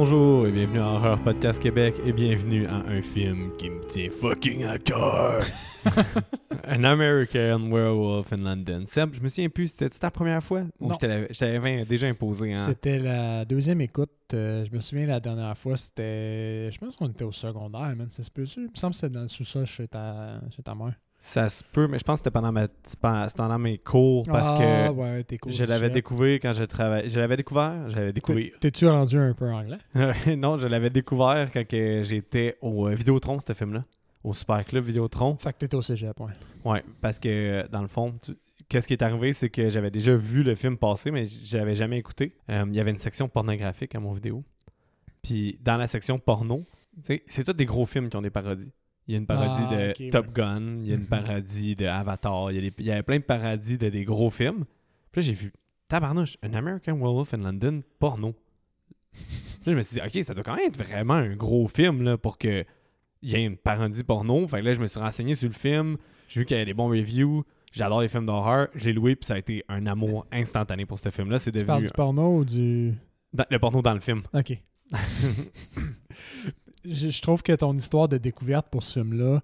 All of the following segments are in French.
Bonjour et bienvenue à Horror Podcast Québec et bienvenue à un film qui me tient fucking à cœur. An American Werewolf in London. Seb, je me souviens plus, c'était ta première fois? Ou Non. je t'avais- je t'avais déjà imposé hein? C'était la deuxième écoute. Euh, je me souviens la dernière fois, c'était. Je pense qu'on était au secondaire, man. Ça se peut-tu? Il me semble que c'était dans le sous-sol chez ta, chez ta mère. Ça se peut, mais je pense que c'était pendant, ma... c'était pendant mes cours parce ah, que ouais, t'es cool. je l'avais découvert quand je travaillais. Je l'avais découvert, j'avais découvert. T'es-tu rendu un peu anglais? non, je l'avais découvert quand j'étais au euh, Vidéotron, ce film-là. Au Super Club Vidéotron. Fait que t'étais au cégep, ouais. Ouais, parce que euh, dans le fond, tu- qu'est-ce qui est arrivé, c'est que j'avais déjà vu le film passer, mais je l'avais jamais écouté. Euh, Il y avait une section pornographique à mon vidéo. Puis dans la section porno, c'est tous des gros films qui ont des parodies. Il y a une parodie Ah, de Top ouais. Gun, il y a une parodie de Avatar, il y, a il y avait plein de parodies de des gros films. Puis là, j'ai vu, tabarnouche, An American Werewolf in London, porno. Puis là, je me suis dit, OK, ça doit quand même être vraiment un gros film là, pour que il y ait une parodie porno. Fait que là, je me suis renseigné sur le film, j'ai vu qu'il y avait des bons reviews. J'adore les films d'horreur. J'ai loué, puis ça a été un amour instantané pour ce film-là. C'est Tu parles devenu du porno ou du. dans- le porno dans le film. Ok. je, je trouve que ton histoire de découverte pour ce film-là,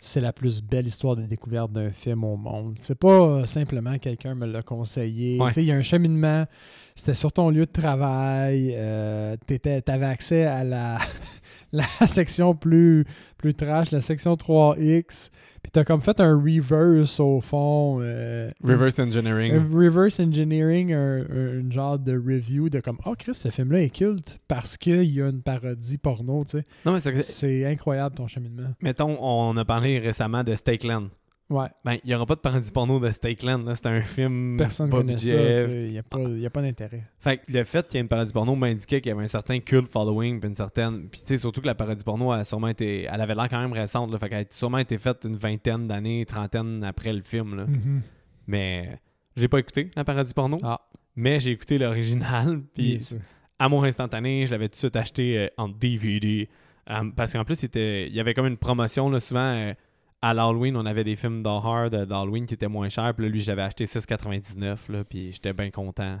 c'est la plus belle histoire de découverte d'un film au monde. C'est pas euh, simplement quelqu'un me l'a conseillé. Ouais. Tu sais, Il y a un cheminement. C'était sur ton lieu de travail. Euh, tu avais accès à la, la section plus, plus trash, la section 3X. Puis tu as comme fait un reverse au fond. euh, Reverse Engineering. un reverse engineering, un, un- genre de review de comme Oh Chris, ce film-là est culte parce qu'il y a une parodie porno, tu sais. Non, mais c'est C'est incroyable ton cheminement. Mettons, on a parlé récemment de Stakeland. Ouais, Ben, il n'y aura pas de parodie porno de Stakeland. là. C'est un film personne pas connaît budget. ça, il n'y a pas, il pas d'intérêt. Fait que le fait qu'il y ait une parodie porno m'indiquait qu'il y avait un certain cult following, puis une certaine. Puis tu sais, surtout que la parodie porno, a sûrement été... elle avait l'air quand même récente. Là, fait qu'elle a sûrement été faite une vingtaine d'années, trentaine après le film. Là. Mhm. Mais j'ai pas écouté la parodie porno, Ah, mais j'ai écouté l'original. Puis sûr. amour instantané, je l'avais tout de suite acheté euh, en DVD. Euh, parce qu'en plus, c'était- il y avait comme une promotion, là, souvent euh, à l'Halloween, on avait des films d'horreur d'Halloween qui étaient moins chers. Puis là, lui, je l'avais acheté 6,99, là, puis j'étais bien content.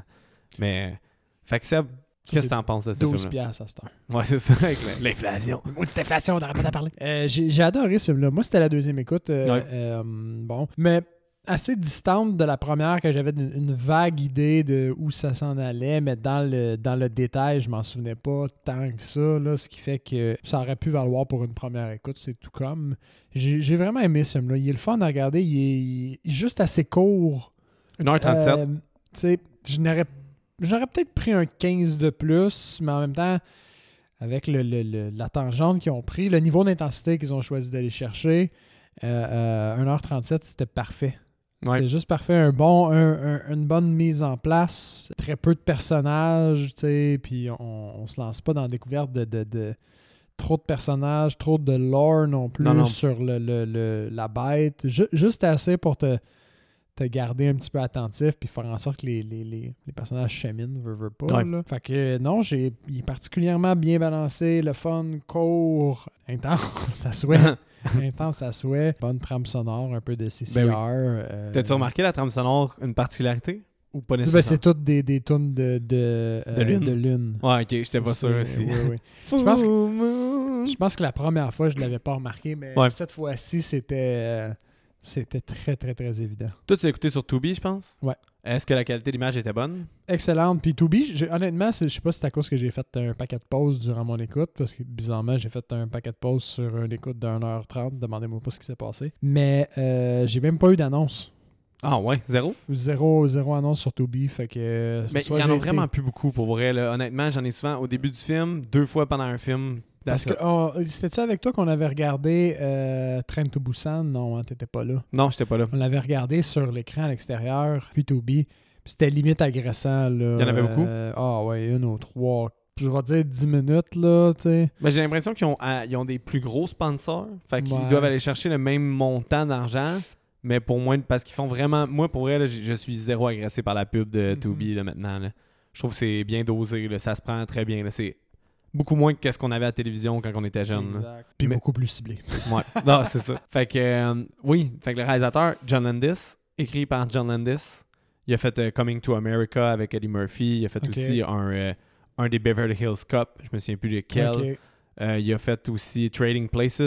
Mais, fait que Seb, qu'est-ce que t'en penses de ce 12 film-là? piastres à cette heure. Ouais, c'est ça, avec la- l'inflation. Maudite inflation, on n'arrête pas d'en parler. Euh, j'ai j'ai adoré ce film-là. Moi, c'était la deuxième écoute. euh, Ouais. euh, bon. Mais assez distante de la première, que j'avais une, vague idée de où ça s'en allait, mais dans le, dans le détail, je m'en souvenais pas tant que ça. Là, ce qui fait que ça aurait pu valoir pour une première écoute. C'est tout comme. J'ai vraiment aimé ce film-là. Il est le fun à regarder. Il est, il est juste assez court. 1h37. Euh, tu sais, je n'aurais j'aurais peut-être pris un 15 de plus, mais en même temps, avec le, le- le- la tangente qu'ils ont pris, le niveau d'intensité qu'ils ont choisi d'aller chercher, euh, euh, 1h37, c'était parfait. Ouais. C'est juste parfait. Un bon, un- un- une bonne mise en place, très peu de personnages, tu sais, puis on, on se lance pas dans la découverte de, de- de trop de personnages, trop de lore non plus Non, non. sur le, le- le- la bête. Ju- juste assez pour te, te garder un petit peu attentif puis faire en sorte que les, les, les, les personnages cheminent, veut, veut pas. Ouais. là. Fait que non, j'ai, il est particulièrement bien balancé, le fun, court, intense à souhait. intense à souhait. Bonne trame sonore, un peu de CCR. Ben oui. euh, T'as-tu remarqué la trame sonore, une particularité? Ou pas ben, nécessairement? c'est toutes des, des tunes de, de, euh, De lune. de lune. Ouais, ok, j'étais pas sûr aussi. oui, oui. Full pense que-. Je pense que la première fois, je ne l'avais pas remarqué, mais Ouais. cette fois-ci, c'était euh, c'était très, très, très évident. Toi, tu l'as écouté sur Tubi, je pense? Ouais. Est-ce que la qualité d'image était bonne? Excellente. Puis j'ai- honnêtement, je sais pas si c'est à cause que j'ai fait un paquet de pauses durant mon écoute, parce que bizarrement, j'ai fait un paquet de pauses sur une écoute de 1h30. Demandez-moi pas ce qui s'est passé. Mais euh, j'ai même pas eu d'annonce. Ah ouais, zéro? Zéro, zéro annonce sur To Be. Fait que. euh, Mais il y en a vraiment plus beaucoup pour vrai. là. Honnêtement, j'en ai souvent au début du film, deux fois pendant un film. Parce que oh, c'était-tu avec toi qu'on avait regardé euh, Train to Busan? Non, hein, t'étais pas là. Non, j'étais pas là. On l'avait regardé sur l'écran à l'extérieur, puis To Be. C'était limite agressant. Là. Il y en avait beaucoup? Euh, Ah ouais, une ou trois. Je vais dire 10 minutes, là, tu sais. Ben, j'ai l'impression qu'ils ont, ils ont des plus gros sponsors. Fait qu'ils Ouais. doivent aller chercher le même montant d'argent. Mais pour moi, parce qu'ils font vraiment. Moi, pour vrai, là, je je suis zéro agressé par la pub de Mhm. Tubi là, maintenant. là. Je trouve que c'est bien dosé. là. Ça se prend très bien. C'est beaucoup moins que ce qu'on avait à la télévision quand on était jeune. là. Exact. Puis Mais- beaucoup plus ciblé. Ouais, non, c'est ça. Fait que, euh, oui, fait que le réalisateur, John Landis, écrit par John Landis, il a fait euh, Coming to America avec Eddie Murphy, il a fait aussi un, euh, un des Beverly Hills Cup, je me souviens plus lequel. Ok. Euh, il a fait aussi Trading Places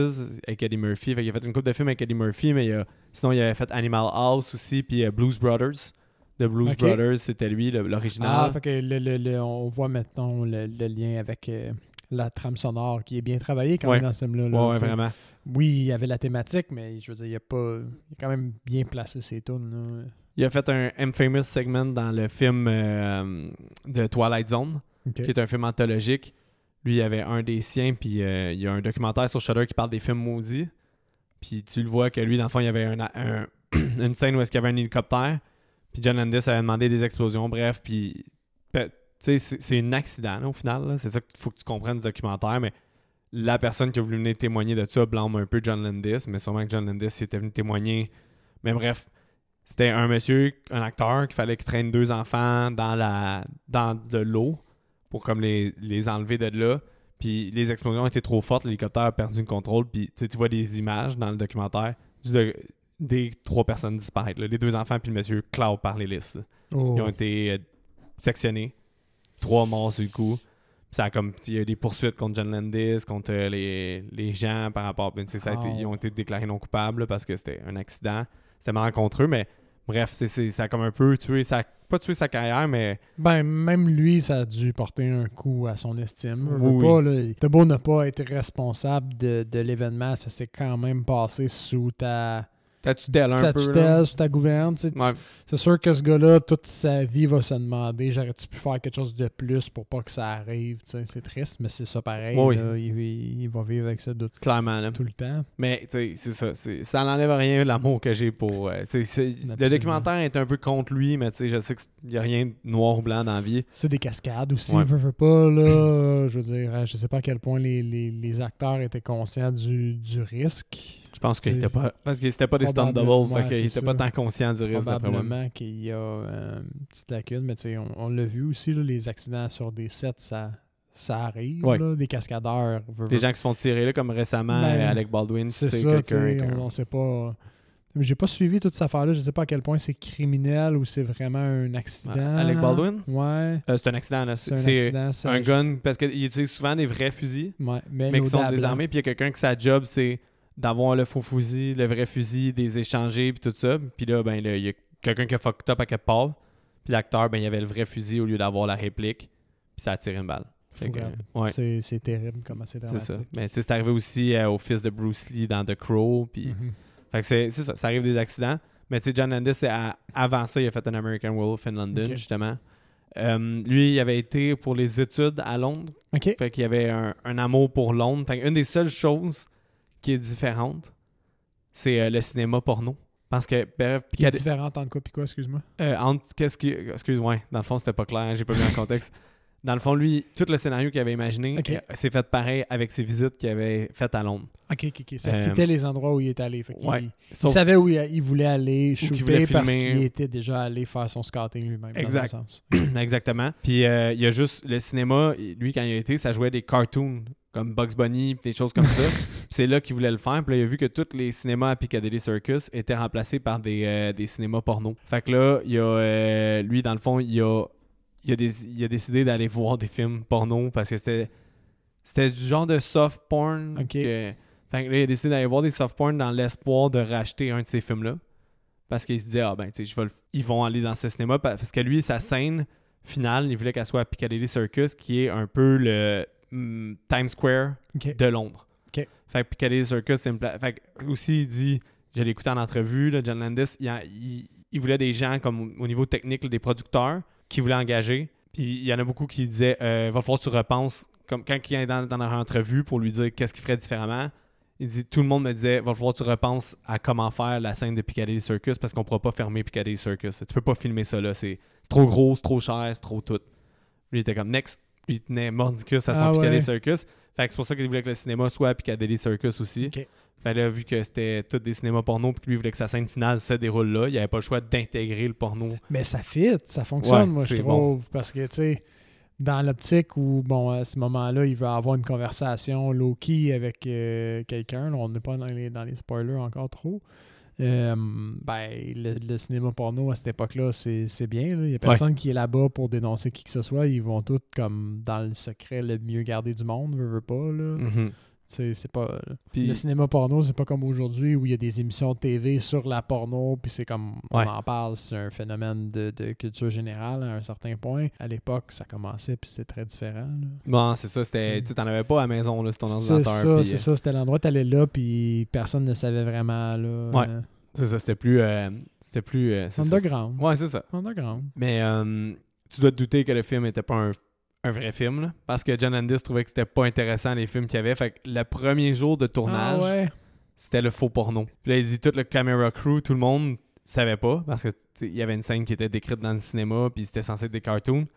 avec Eddie Murphy. Fait il a fait une couple de films avec Eddie Murphy, mais il a- sinon, il avait fait Animal House aussi, puis euh, Blues Brothers. The Blues. Brothers, c'était lui, le- Ah, l'original. fait que le, le- le- on voit maintenant le, le lien avec euh, la trame sonore qui est bien travaillée quand Ouais. même dans ce film-là. là, ouais, vraiment. Oui, il y avait la thématique, mais je veux dire, il a pas. Il a quand même bien placé ses tunes. Il a fait un infamous segment dans le film euh, de Twilight Zone, qui est un film anthologique. Lui, il avait un des siens, puis euh, il y a un documentaire sur Shudder qui parle des films maudits. Puis tu le vois que lui, dans le fond, il y avait un- un- une scène où est-ce qu'il y avait un hélicoptère. Puis John Landis avait demandé des explosions, bref. Puis, tu sais, c'est un accident, là, au final. C'est ça qu'il faut que tu comprennes du documentaire. Mais la personne qui a voulu venir témoigner de ça blâme un peu John Landis. Mais sûrement que John Landis était venu témoigner. Mais bref, c'était un monsieur, un acteur, qu'il fallait qu'il traîne deux enfants dans la dans de l'eau pour comme les, les enlever de là. Puis les explosions étaient trop fortes, l'hélicoptère a perdu le contrôle. Puis tu vois des images dans le documentaire des trois personnes disparaître. là. Les deux enfants puis le monsieur cloud par l'hélice. Oh. Ils ont été euh, sectionnés. Trois morts sur le coup. Ça a comme il y a eu des poursuites contre John Landis, contre euh, les, les gens par rapport. ben, ça a été- Oh. ils ont été déclarés non coupables là, parce que c'était un accident. C'était mal contre eux, mais bref, c'est, c'est- ça a comme un peu tué sa. Pas tué sa carrière, mais Ben, même lui, ça a dû porter un coup à son estime. Oui, T'as beau ne pas être responsable de, de l'événement, ça s'est quand même passé sous ta, ta tutelle un ta peu. là. tutelle, sous ta gouverne. tu sais, tu- Ouais. C'est sûr que ce gars-là, toute sa vie, va se demander j'aurais-tu pu faire quelque chose de plus pour pas que ça arrive. tu sais. C'est triste, mais c'est ça pareil. Oui. là. Il, il va vivre avec ça de- Clairement. là. tout le temps. Mais c'est ça. ça n'enlève rien l'amour que j'ai pour. euh, le documentaire est un peu contre lui, mais je sais qu'il n'y a rien de noir ou blanc dans la vie. C'est des cascades aussi, Ouais. veux, veux pas, là. Je veux dire, euh, je sais pas à quel point les, les- les acteurs étaient conscients du, du risque. Je pense qu'il C'est- était pas. Parce qu'il c'était pas des stunt Probablement, double, ouais, fait qu'il c'est était pas tant conscient du risque d'après moi. Probablement qu'il y a euh, une petite lacune, mais tu sais, on, on l'a vu aussi, là, les accidents sur des sets, ça, ça arrive. Ouais. là, des cascadeurs. Des gens qui se font tirer là, comme récemment Ben, Alec Baldwin, C'est ça, on, sait pas. J'ai pas suivi toute cette affaire-là. Je sais pas à quel point c'est criminel ou c'est vraiment un accident. Alec Baldwin? Ouais. Euh, c'est un accident, là. C'est un c'est accident. ça- un gun, parce qu'il utilise souvent des vrais fusils, Ouais, mais, mais qui sont désarmés, puis il y a quelqu'un qui sa job, c'est d'avoir le faux fusil, le vrai fusil, des échangés, puis tout ça. Puis là, ben, il y a quelqu'un qui a fucked up à quelque part. Puis l'acteur, ben, il avait le vrai fusil au lieu d'avoir la réplique. Puis ça a tiré une balle. Ouais, C'est c'est terrible comment c'est c'est dramatique. ça. Mais tu sais, c'est arrivé aussi euh, au fils de Bruce Lee dans The Crow. Puis, Mhm. fait que c'est c'est ça, ça arrive des accidents. Mais tu sais, John Landis, c'est à- avant ça, il a fait un American Wolf in London, justement. Euh, lui, il avait été pour les études à Londres. Fait qu'il y avait un, un amour pour Londres. Fait une des seules choses qui est différente, c'est euh, le cinéma porno. Parce que, bref, Qui est différente entre quoi puis quoi, excuse-moi? euh, entre qu'est-ce qui. Excuse-moi, dans le fond, c'était pas clair, j'ai pas mis en contexte. Dans le fond, lui, tout le scénario qu'il avait imaginé, Ok. euh, c'est fait pareil avec ses visites qu'il avait faites à Londres. OK, OK, OK. Ça Euh, fitait les endroits où il était allé. Fait ouais. il, Sauf- savait où il, il voulait aller shooter voulait parce qu'il était déjà allé faire son scouting lui-même. Exact. sens. Exactement. Puis euh, il y a juste le cinéma, lui, quand il a été, ça jouait des cartoons comme Bugs Bunny, des choses comme ça. C'est là qu'il voulait le faire. Puis là, il a vu que tous les cinémas à Piccadilly Circus étaient remplacés par des, euh, des cinémas porno. Fait que là, il a, euh, lui, dans le fond, il a, il a, des- il a décidé d'aller voir des films porno parce que c'était, c'était du genre de soft porn. Que- fait que là, il a décidé d'aller voir des soft porn dans l'espoir de racheter un de ces films-là. Parce qu'il se disait, ah ben, tu sais, ils vont aller dans ce cinéma. pa- Parce que lui, sa scène finale, il voulait qu'elle soit à Piccadilly Circus, qui est un peu le hum, Times Square de Londres. Fait que Piccadilly Circus, c'est une place. Fait que aussi, il dit, je l'ai écouté en entrevue, là, John Landis, il, a- il- il voulait des gens comme au niveau technique, là, des producteurs, qui voulaient engager. Puis il y en a beaucoup qui disaient, euh, va falloir que tu repenses, comme quand il est dans, dans leur entrevue pour lui dire qu'est-ce qu'il ferait différemment. Il dit, tout le monde me disait, va falloir que tu repenses à comment faire la scène de Piccadilly Circus parce qu'on pourra pas fermer Piccadilly Circus. Tu peux pas filmer ça là, c'est trop gros, trop cher, c'est trop tout. Lui, il était comme next. Il tenait mordicus à son Ah ouais. Circus. Fait que c'est pour ça qu'il voulait que le cinéma soit à Piccadilly Circus aussi. OK. Fait là, vu que c'était tous des cinémas porno, puis que lui voulait que sa scène finale se déroule là, il avait pas le choix d'intégrer le porno. Mais ça fit, ça fonctionne, Ouais, moi, je trouve. Parce que, tu sais, dans l'optique où, bon, à ce moment-là, il veut avoir une conversation low-key avec euh, quelqu'un, on n'est pas dans les, dans les spoilers encore trop. Euh, ben, le, le cinéma porno à cette époque-là, c'est c'est bien. là. Il n'y a personne qui est là-bas pour dénoncer qui que ce soit. Ils vont tous comme dans le secret le mieux gardé du monde, veut, veut pas. Là. Mhm. C'est c'est pas. Puis- Le cinéma porno, c'est pas comme aujourd'hui où il y a des émissions de TV sur la porno, puis c'est comme Ouais. on en parle, c'est un phénomène de, de culture générale à un certain point. À l'époque, ça commençait, puis c'était très différent. là. Bon, c'est ça. C'était, C'est- tu t'en avais pas à la maison, là, sur ton C'est ordinateur. ça, puis, c'est euh, ça. C'était l'endroit t'allais là, puis personne ne savait vraiment. Là, Ouais. euh, C'est ça, c'était plus. euh, c'était plus. euh, c'est ça. underground. Ouais, c'est ça. Underground. Mais euh, tu dois te douter que le film était pas un, un vrai film, là, parce que John Landis trouvait que c'était pas intéressant les films qu'il y avait. Fait que le premier jour de tournage, Ah ouais. c'était le faux porno. Puis là, il dit tout le camera crew, tout le monde savait pas, parce que il y avait une scène qui était décrite dans le cinéma, puis c'était censé être des cartoons.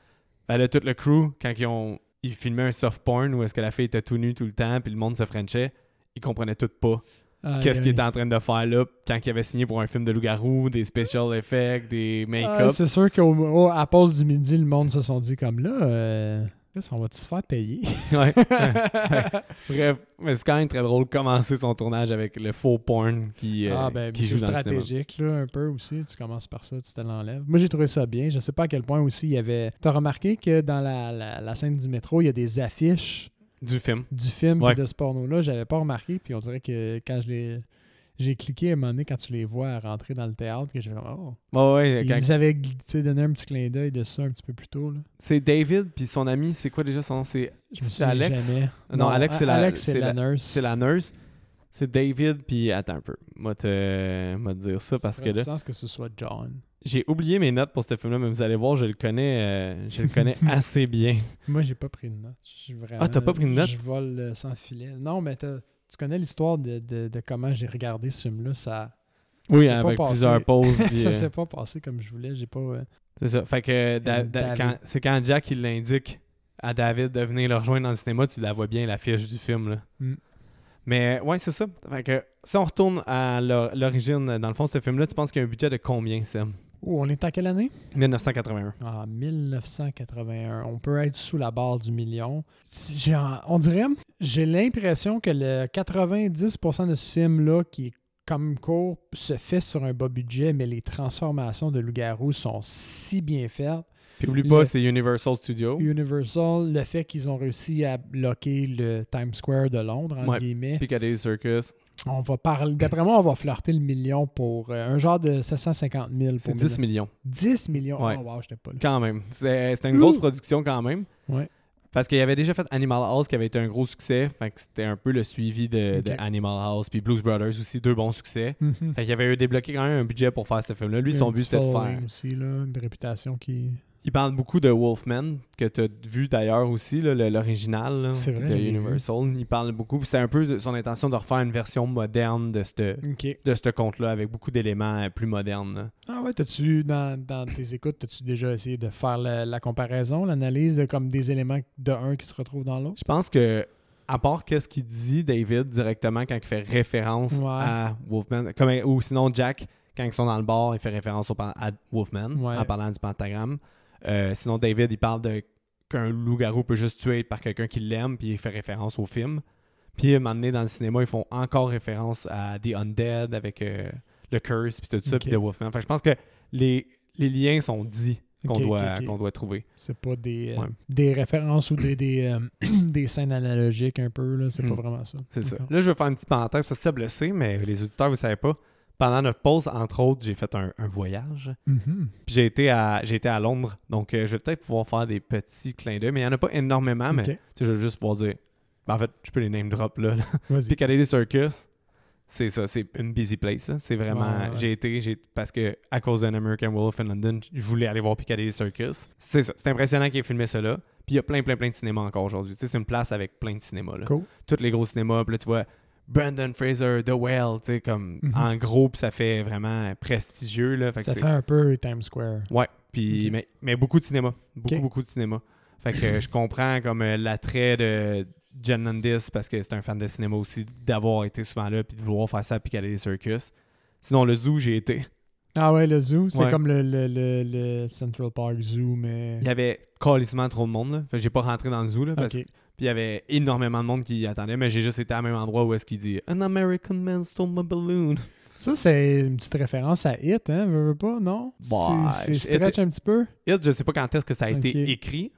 Fait là, tout le crew, quand ils ont. Ils filmaient un soft porn où est-ce que la fille était tout nue tout le temps, puis le monde se frenchait, ils comprenaient tout pas Qu'est-ce qu'il était en train de faire là quand il avait signé pour un film de loup-garou, des special effects, des Ah, make-up. c'est sûr qu'à pause du midi, le monde se sont dit comme là, euh, on va-tu se faire payer? Ouais. Bref, mais c'est quand même très drôle de commencer son tournage avec le faux porn qui, euh, ah, ben, qui c'est joue dans le stratégique, là, un peu aussi. Tu commences par ça, tu te l'enlèves. Moi, j'ai trouvé ça bien. Je sais pas à quel point aussi il y avait. T'as remarqué que dans la, la- la scène du métro, il y a des affiches Du film. du film Ouais. de ce porno-là. J'avais pas remarqué, puis on dirait que quand je l'ai. J'ai cliqué à un moment donné quand tu les vois rentrer dans le théâtre, que j'ai fait Oh. Ouais, Ils quand- nous avaient donné un petit clin d'œil de ça un petit peu plus tôt. Là. C'est David, puis son ami, c'est quoi déjà son nom? C'est Alex? jamais. Non, Alex, c'est la- Alex, c'est la, la- nurse. C'est la nurse. C'est David, puis attends un peu. Moi, te, moi te dire ça parce que là, sens que ce soit John. J'ai oublié mes notes pour ce film-là, mais vous allez voir, je le connais, euh, je le connais assez bien. Moi, j'ai pas pris de notes. Vraiment- Ah, t'as pas pris de notes? Je vole euh, sans filet. Non, mais tu connais l'histoire de, de- de comment j'ai regardé ce film-là. Ça Oui, avec passé. plusieurs pauses. puis, ça euh, s'est pas passé comme je voulais. J'ai pas. euh, C'est ça. Fait que c'est quand Jack il l'indique à David de venir le rejoindre dans le cinéma, tu la vois bien l'affiche du film. Là. Mm. Mais ouais, c'est ça. Fait que si on retourne à l'or- l'origine, dans le fond, ce film-là, tu penses qu'il y a un budget de combien, Sam Oh, on est en quelle année? 1981. En 1981. On peut être sous la barre du million. Si en- on dirait, j'ai l'impression que le 90% de ce film-là, qui est comme court, se fait sur un bas budget, mais les transformations de loup-garou sont si bien faites. Puis oublie pas, c'est Universal Studios. Universal, le fait qu'ils ont réussi à bloquer le Times Square de Londres, entre Ouais. guillemets. Piccadilly Circus. On va parler, d'après moi, on va flirter le million pour euh, un genre de 750 000. Pour C'est 10 millions. 10 millions? Ouais. Oh, wow, j'étais pas là. Quand même. C'est- C'était une grosse production quand même. Ouais. Parce qu'il avait déjà fait Animal House qui avait été un gros succès. Fait que c'était un peu le suivi de. Animal House. Puis Blues Brothers aussi, deux bons succès. Mhm. Fait qu'il avait débloqué quand même un budget pour faire ce film-là. Lui, son but, c'était de faire. aussi, là, une réputation qui. Il parle beaucoup de Wolfman, que tu as vu d'ailleurs aussi, l'original de Universal. Il parle beaucoup. C'est un peu de son intention de refaire une version moderne de ce Ok. de ce conte-là, avec beaucoup d'éléments euh, plus modernes. là. Ah ouais, t'as-tu, dans, dans tes écoutes, t'as-tu déjà essayé de faire la, la comparaison, l'analyse de comme des éléments de un qui se retrouvent dans l'autre? Je pense que, à part qu'est-ce qu'il dit, David, directement, quand il fait référence Ouais. à Wolfman, comme, ou sinon Jack, quand ils sont dans le bar, il fait référence au, à Wolfman Ouais. en parlant du pentagramme. Euh, sinon, David, il parle de qu'un loup-garou peut juste tuer par quelqu'un qui l'aime, puis il fait référence au film. Puis, à un moment donné, dans le cinéma, ils font encore référence à The Undead avec euh, le Curse, puis tout ça, puis The Wolfman. Fait que je pense que les, les liens sont dits qu'on doit, qu'on doit trouver. C'est pas des, euh, Ouais. des références ou des, des, euh, des scènes analogiques un peu, là. C'est Hmm. pas vraiment ça. C'est ça. Là, je vais faire une petite parenthèse parce que ça le sait, mais les auditeurs, vous savez pas. Pendant notre pause, entre autres, j'ai fait un, un voyage. Mhm. Puis j'ai été à j'ai été à Londres. Donc euh, je vais peut-être pouvoir faire des petits clins d'œil. Mais il n'y en a pas énormément, mais je vais juste pouvoir dire. Ben, en fait, je peux les name drop là. là. Piccadilly Circus, c'est ça, c'est une busy place. C'est vraiment. Ouais, ouais, ouais. J'ai été, j'ai parce que à cause d'un American Wolf in London, je voulais aller voir Piccadilly Circus. C'est ça. C'est impressionnant qu'il ait filmé ça là. Puis il y a plein, plein, plein de cinémas encore aujourd'hui. C'est une place avec plein de cinémas. Là Cool. tous les gros cinémas. Puis là, tu vois Brandon Fraser, The Whale, tu sais, comme Mhm. en gros, puis ça fait vraiment prestigieux. Là, fait Ça fait un peu Times Square. Ouais, puis mais, mais beaucoup de cinéma. Beaucoup, beaucoup de cinéma. Fait que euh, je comprends comme euh, l'attrait de John Landis parce que c'est un fan de cinéma aussi d'avoir été souvent là puis de vouloir faire ça à Piccadilly Circus. Sinon, le zoo, j'ai été. Ah ouais, le zoo, c'est Ouais. comme le, le, le, le Central Park Zoo, mais. Il y avait calissement trop de monde. Là. Fait que j'ai pas rentré dans le zoo. Là, parce. Puis il y avait énormément de monde qui attendait, mais j'ai juste été à même endroit où est-ce qu'il dit An American man stole my balloon. Ça, c'est une petite référence à Hit, hein? Veux, veux pas, non? Bah, c'est stretch un petit peu? Hit, je sais pas quand est-ce que ça a été écrit,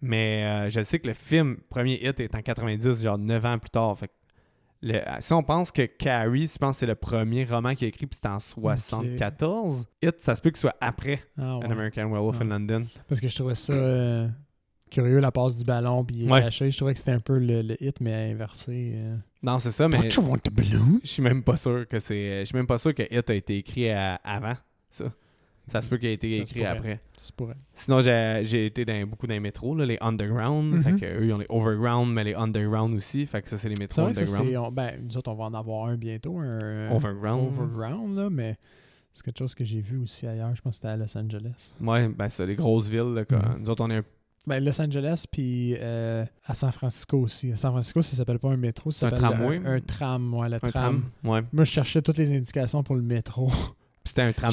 mais euh, je sais que le film, premier Hit, est en 90, genre 9 ans plus tard. Fait que le- si on pense que Carrie, je pense que c'est le premier roman qu'il a écrit, puis c'était en 74, Hit, ça se peut qu'il soit après Ah, ouais. An American Werewolf Ouais. in London. Parce que je trouvais ça euh, curieux, la passe du ballon, puis il est Ouais. caché. Je trouvais que c'était un peu le, le hit, mais inversé. euh. Non, c'est ça, mais Don't you want the balloon? je suis même pas sûr que c'est. Je suis même pas sûr que Hit a été écrit à- avant ça. Ça se peut qu'il ait été Ça écrit après. Ça se pourrait. Sinon, j'ai été dans beaucoup dans les métros, là, les underground. Mhm. Fait que eux, ils ont les overground, mais les underground aussi. Fait que ça, c'est les C'est métros vrai que ça, underground. c'est. on- Ben, nous autres, on va en avoir un bientôt, un. Overground. Overground, là, mais c'est quelque chose que j'ai vu aussi ailleurs. Je pense que c'était à Los Angeles. Ouais, ben ça, les grosses villes. Là. Mhm. Nous autres, on est un, Ben, Los Angeles, puis euh, à San Francisco aussi. À San Francisco, ça s'appelle pas un métro, ça C'est un s'appelle tramway? Un, un tram, ouais, le un tram. tram. Ouais. Moi, je cherchais toutes les indications pour le métro. C'était un tram.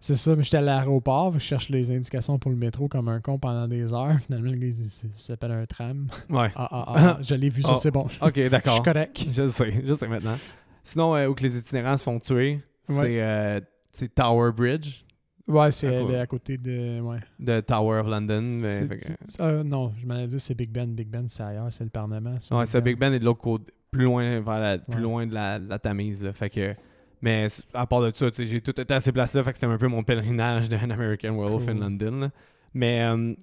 C'est ça, mais j'étais à l'aéroport, je cherche les indications pour le métro comme un con pendant des heures. Finalement, le gars, il dit ça s'appelle un tram. Ouais. Ah, ah, ah, je l'ai vu, ça, Oh, c'est bon. Ok, Je suis d'accord. correct. Je le sais, je sais maintenant. Sinon, euh, où que les itinérants se font tuer, Ouais. c'est euh, c'est Tower Bridge, Ouais, c'est À elle quoi? est à côté de. Ouais. de Tower of London. mais C'est- fait que- c'est- euh, non, je m'en ai dit, c'est Big Ben. Big Ben, c'est ailleurs, c'est le Parlement. ça, Ouais, ça, Big Ben est de l'autre côté, plus loin, vers la, plus Ouais. loin de la, de la Tamise. Là. Fait que, mais à part de ça, j'ai tout été à ces places-là, fait que c'était un peu mon pèlerinage de An American Werewolf in. London. là. Mais euh,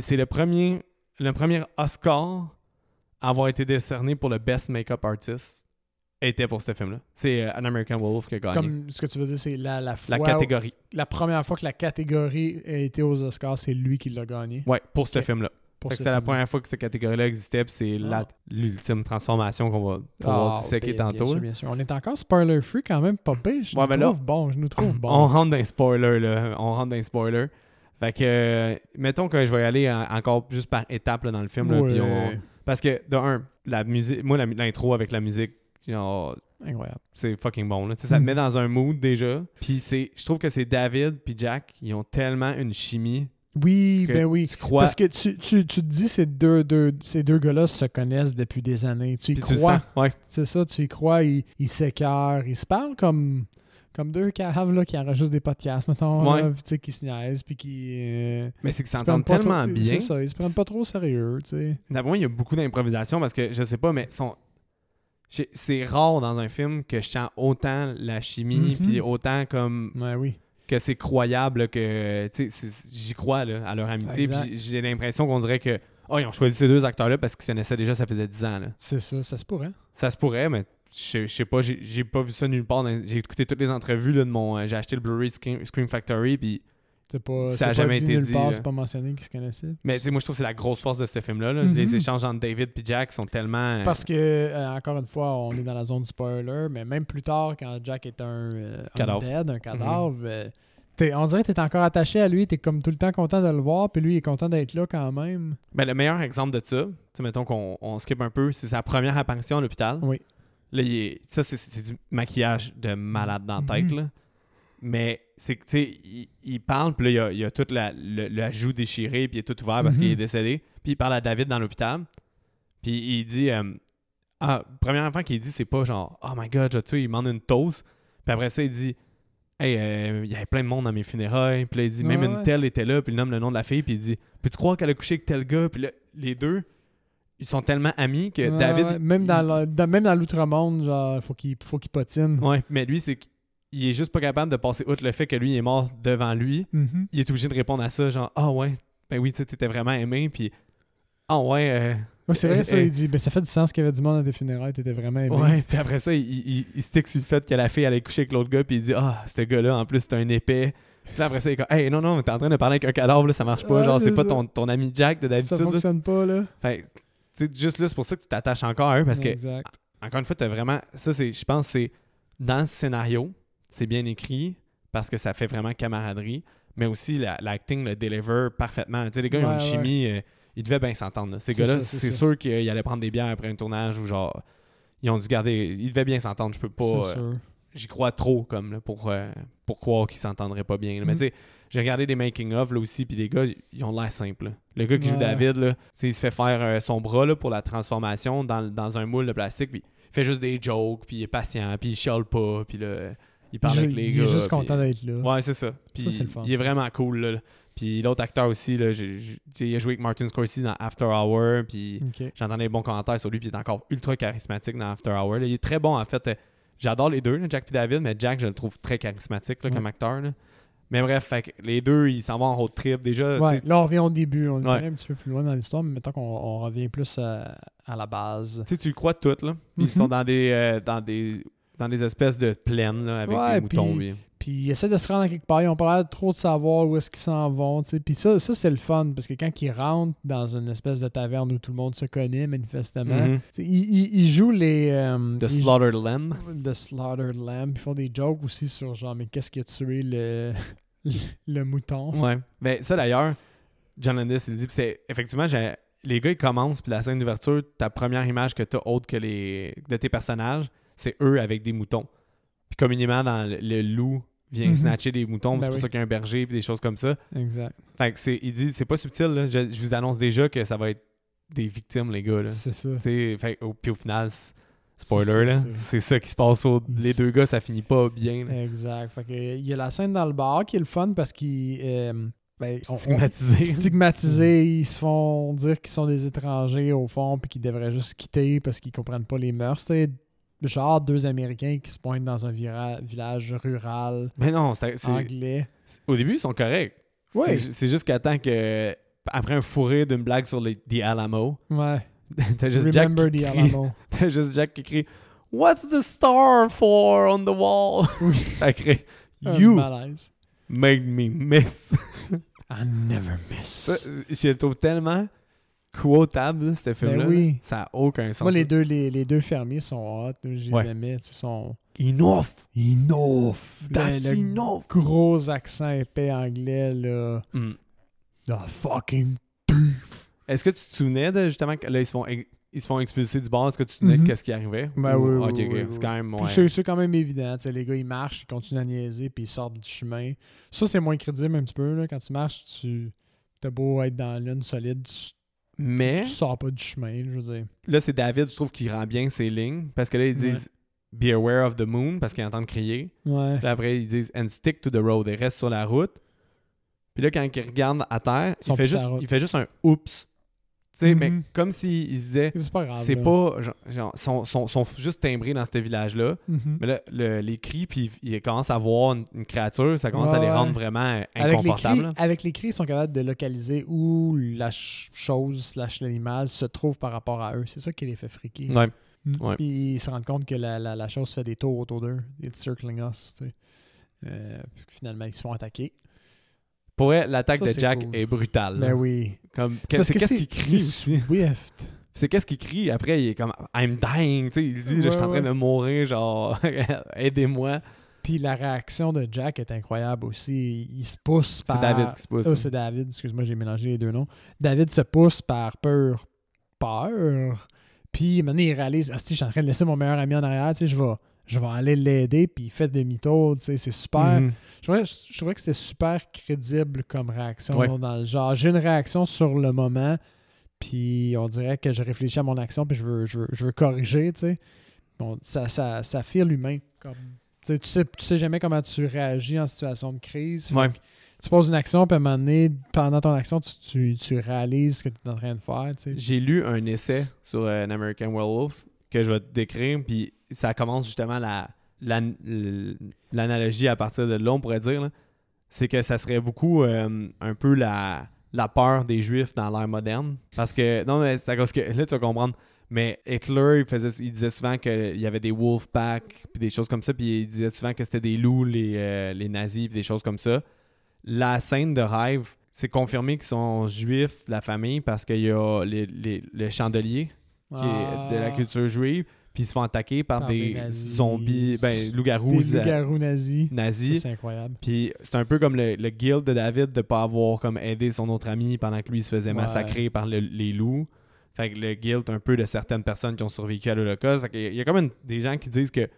c'est le premier, le premier Oscar à avoir été décerné pour le Best Makeup Artist était pour ce film-là. C'est euh, An American Werewolf qui a gagné. Comme ce que tu veux dire, c'est la, la fois. la où- catégorie. la première fois que la catégorie a été aux Oscars, c'est lui qui l'a gagné. Ouais, pour ce film-là. Pour Fait que ce C'était la première fois que cette catégorie-là existait, puis c'est Ah. l'ultime transformation qu'on va pouvoir Ah, disséquer bien- tantôt. Bien sûr, bien sûr. On est encore spoiler free quand même, pas pire. Je Ouais, nous ben là, trouve bon. Je nous trouve bon. On rentre dans les spoilers, là. On rentre dans les spoilers. Fait que, euh, mettons que je vais y aller en- encore juste par étapes là, dans le film. là, on- Parce que, de un, la musique, moi, l'intro avec la musique, genre, Incroyable. c'est fucking bon. Là. Tu Ça te Mhm. met dans un mood déjà. Puis c'est, je trouve que c'est David puis Jack, ils ont tellement une chimie Oui, ben oui. tu crois. Parce que tu, tu, tu te dis ces deux, deux, ces deux gars-là se connaissent depuis des années. Tu y puis tu crois. sens. Ouais. C'est ça, tu y crois, ils ils s'écœurent, ils se parlent comme, comme deux caves là, qui enregistrent des podcasts, mettons, Ouais. tu sais, qui se niaisent, puis qui... euh, Mais c'est qu'ils se s'entendent tellement trop- bien. C'est ça, ils se prennent pas trop sérieux, tu sais. D'abord, il y a beaucoup d'improvisation parce que je sais pas, mais son... c'est rare dans un film que je sens autant la chimie, Mhm. puis autant comme Ouais, oui. que c'est croyable que tu sais, c'est- j'y crois là, à leur amitié. J'ai l'impression qu'on dirait que oh, ils ont choisi ces deux acteurs-là parce qu'ils se connaissaient déjà, ça faisait 10 ans. C'est ça, ça se pourrait. Ça se pourrait, mais je sais- pas, j'ai pas vu ça nulle part. J'ai écouté toutes les entrevues là, de mon. euh, j'ai acheté le Blu-ray Scream, Scream Factory, puis. C'est pas, Ça c'est a pas jamais dit été nulle dit, part, c'est pas mentionné qu'ils se connaissaient. Mais tu sais, moi je trouve que c'est la grosse force de ce film-là. là. Mhm. Les échanges entre David et Jack sont tellement. euh, Parce que, euh, encore une fois, on est dans la zone spoiler, mais même plus tard, quand Jack est un, euh, Cadavre. undead, un cadavre, euh, t'es- on dirait que t'es encore attaché à lui, t'es comme tout le temps content de le voir, puis lui il est content d'être là quand même. Ben, le meilleur exemple de ça, tu mettons qu'on on skip un peu, c'est sa première apparition à l'hôpital. Oui. Là, il est- ça, c'est- c'est du maquillage de malade dans la tête, Mhm. là. Mais c'est que, tu sais, il, il parle, puis là, il y a, a tout la, le, la joue déchirée, puis il est tout ouvert parce Mhm. qu'il est décédé. Puis il parle à David dans l'hôpital. Puis il dit... euh, ah, première affaire qu'il dit, c'est pas genre « Oh my God, tu sais, il demande une toast. » Puis après ça, il dit « Hey, euh, il y avait plein de monde dans mes funérailles. » Puis là, il dit « Même Ouais, une ouais. telle était là. » Puis il nomme le nom de la fille, puis il dit « Peux-tu croire qu'elle a couché avec tel gars? » Puis là, les deux, ils sont tellement amis que David... même, il- dans le- dans, même dans l'outre-monde, genre, faut qu'il faut qu'il patine. Ouais, mais lui, c'est qu'il est juste pas capable de passer outre le fait que lui il est mort devant lui. Mhm. Il est obligé de répondre à ça, genre Ah ouais, ben oui, tu sais, t'étais vraiment aimé, puis Ah ouais, euh, c'est vrai, ça, Eh, eh. il dit, ben, ça fait du sens qu'il y avait du monde à tes funérailles, t'étais vraiment aimé. ouais. Puis après ça, il, il, il stick sur le fait que la fille allait coucher avec l'autre gars, puis il dit Ah, ce gars-là, en plus, c'est un épais. Puis là, après ça, il est comme Hey, non, non, t'es en train de parler avec un cadavre, là, ça marche pas. Ouais, genre, c'est pas ça. ton, ton ami Jack de ça d'habitude. là. fonctionne pas, là. Fait tu sais, juste là, c'est pour ça que tu t'attaches encore à eux, parce que encore une fois, t'as vraiment. Ça, c'est, je pense, c'est dans le scénario, c'est bien écrit parce que ça fait vraiment camaraderie, mais aussi la- l'acting le deliver parfaitement. Tu sais, les gars, ils ont une ouais. chimie, euh, ils devaient bien s'entendre. Ces gars-là, c'est sûr qu'ils allaient prendre des bières après un tournage ou genre. Ils ont dû garder. Ils devaient bien s'entendre. Je peux pas. Euh. J'y crois trop, comme, là, pour, euh, pour croire qu'ils s'entendraient pas bien. là. Mais Mhm. tu sais, j'ai regardé des making-of là aussi, puis les gars, ils ont l'air simples. là. Le gars qui joue. David, là, il se fait faire son bras là, pour la transformation dans, dans un moule de plastique, puis il fait juste des jokes, puis il est patient, puis il chiale pas, puis là, il parle il, avec les il gars. est juste puis- content d'être là. Ouais, c'est ça. Puis c'est le fun, il est ça. vraiment cool. Là. Puis l'autre acteur aussi, là, il a joué avec Martin Scorsese dans After Hour. Puis j'entendais des bons commentaires sur lui. Puis il est encore ultra charismatique dans After Hour. là. Il est très bon en fait. J'adore les deux, là, Jack et David, mais Jack, je le trouve très charismatique Ouais. comme acteur. là. Mais bref, fait les deux, ils s'en vont en road trip. Déjà, Ouais, là, on revient au début. On est Ouais. un petit peu plus loin dans l'histoire, mais mettons qu'on on revient plus à, à la base. tu sais, tu le crois tout. Là. Ils Mhm. sont dans des, euh, dans des dans des espèces de plaines là, avec Ouais, des moutons. puis- puis- Puis ils essaient de se rendre à quelque part. Ils ont pas l'air trop de savoir où est-ce qu'ils s'en vont. tu sais. Puis ça, ça c'est le fun, parce que quand ils rentrent dans une espèce de taverne où tout le monde se connaît, manifestement, Mhm. ils, ils- ils jouent les... euh, The Slaughtered Lamb. The Slaughtered Lamb. Ils font des jokes aussi sur genre, mais qu'est-ce qui a tué le, le mouton? Ouais. Mais ça d'ailleurs, John Landis, il dit, c'est effectivement, j'ai- les gars ils commencent, puis la scène d'ouverture, ta première image que tu as autre que les de tes personnages, c'est eux avec des moutons. Puis communément, dans le, le loup vient Mhm. snatcher des moutons, Ben c'est pour oui. ça qu'il y a un berger, puis des choses comme ça. Exact. Fait que c'est, il dit, c'est pas subtil, là. Je, je vous annonce déjà que ça va être des victimes, les gars. C'est ça. Fait, au- puis au final, spoiler, C'est ça, là, c'est- ça qui se passe. Au, les deux gars, ça finit pas bien. là. Exact. Fait que, il y a la scène dans le bar qui est le fun parce qu'ils. euh, ben, on- on- Stigmatisé. stigmatisés, ils se font dire qu'ils sont des étrangers au fond puis qu'ils devraient juste quitter parce qu'ils comprennent pas les mœurs. Genre deux Américains qui se pointent dans un village rural Mais non, c'est, anglais. Au début, ils sont corrects. Ouais. C'est, juste qu'à temps que. Après un fourré d'une blague sur les, The Alamo, Ouais. t'as juste, Jack Remember qui the crie, Alamo. t'as juste Jack qui crie What's the star for on the wall? Ça crée Un You malaise. made me miss. I never miss. je le trouve tellement quotable, ce film-là. Ben oui. Ça n'a aucun sens. Moi, les deux, les, les deux fermiers sont hot. J'ai Ouais. jamais. Ils sont. Enough! Enough! That's le, le enough! gros accent épais anglais, là. Hmm. The fucking thief! Est-ce que tu te souvenais de justement que là, ils se font, ils se font expulser du bar? Est-ce que tu te souvenais de Mhm. qu'est-ce qui arrivait? Ben Ou- oui, oui, ok, oui, ok, oui, c'est quand même. Ouais. c'est- quand même évident. Les gars, ils marchent, ils continuent à niaiser, puis ils sortent du chemin. Ça, c'est moins crédible un petit peu. Là. Quand tu marches, tu t'as beau être dans l'une solide, tu, Mais tu sors pas du chemin, je veux dire. là, c'est David, je trouve, qui rend bien ses lignes. Parce que là, ils Ouais. disent Be aware of the moon, parce qu'ils entendent crier. Ouais. Puis après, ils disent And stick to the road. Ils restent sur la route. Puis là, quand ils regardent à terre, il fait, juste, il fait juste un oups. Mais Mhm. comme s'il se disait C'est pas grave. C'est pas. Genre, sont, sont, sont juste timbrés dans ce village-là. Mhm. Mais là, le- les cris, puis ils commencent à voir une, une créature, ça commence à les rendre vraiment Avec les, cris, inconfortables. avec les cris, ils sont capables de localiser où la ch- chose slash l'animal se trouve par rapport à eux. C'est ça qui les fait friquer. Ouais. Mm. Ouais. Puis ils se rendent compte que la, la, la chose fait des tours autour d'eux. It's circling us. tu sais. Euh, puis finalement, ils se font attaquer. Pour l'attaque de c'est Jack cool. est brutale. Ben oui. Comme, C'est c'est qu'est-ce c'est- qu'il crie c'est aussi. Swift. C'est qu'est-ce qu'il crie? Après, il est comme I'm dying. Tu sais, il dit Je Ouais, suis en train de mourir. Genre, aidez-moi. Puis la réaction de Jack est incroyable aussi. Il, se pousse C'est par. David qui se pousse. Oh, c'est David, excuse-moi, j'ai mélangé les deux noms. David se pousse par peur. Peur. Puis maintenant, il réalise Ah, si, je suis en train de laisser mon meilleur ami en arrière, tu sais, je vais, je vais aller l'aider. Puis il fait demi-tour, c'est super. Mhm. Je, trouvais, je trouvais que c'était super crédible comme réaction. Ouais. Dans le genre, j'ai une réaction sur le moment. Puis on dirait que je réfléchis à mon action. Puis je veux, je veux, je veux corriger, tu sais. Bon, ça, ça, ça file humain. Comme, tu sais, tu sais, jamais comment tu réagis en situation de crise. Ouais. tu poses une action, puis à un moment donné, pendant ton action, tu, tu, tu réalises ce que tu es en train de faire. tu sais. J'ai lu un essai sur euh, An American Werewolf que je vais te décrire, puis ça commence justement la, la- l'analogie à partir de là, on pourrait dire. C'est que ça serait beaucoup euh, un peu la, la peur des Juifs dans l'ère moderne. Parce que, non, mais c'est à cause que, là, tu vas comprendre, mais Hitler, il, faisait, il disait souvent qu'il y avait des wolf packs, puis des choses comme ça, puis il disait souvent que c'était des loups, les, euh, les nazis, puis des choses comme ça. La scène de rêve, c'est confirmé qu'ils sont juifs, la famille, parce qu'il y a les, les- le chandelier qui est de la Ah, culture juive, puis ils se font attaquer par, Par des, zombies, ben, loups-garous Des euh, loups-garous nazis. Ça, nazis. C'est incroyable. Puis c'est un peu comme le, le guilt de David de pas avoir comme aidé son autre ami pendant que lui il se faisait Ouais. massacrer par le- les loups. Fait que le guilt un peu de certaines personnes qui ont survécu à l'Holocauste. Fait qu'il y a comme une- des gens qui disent que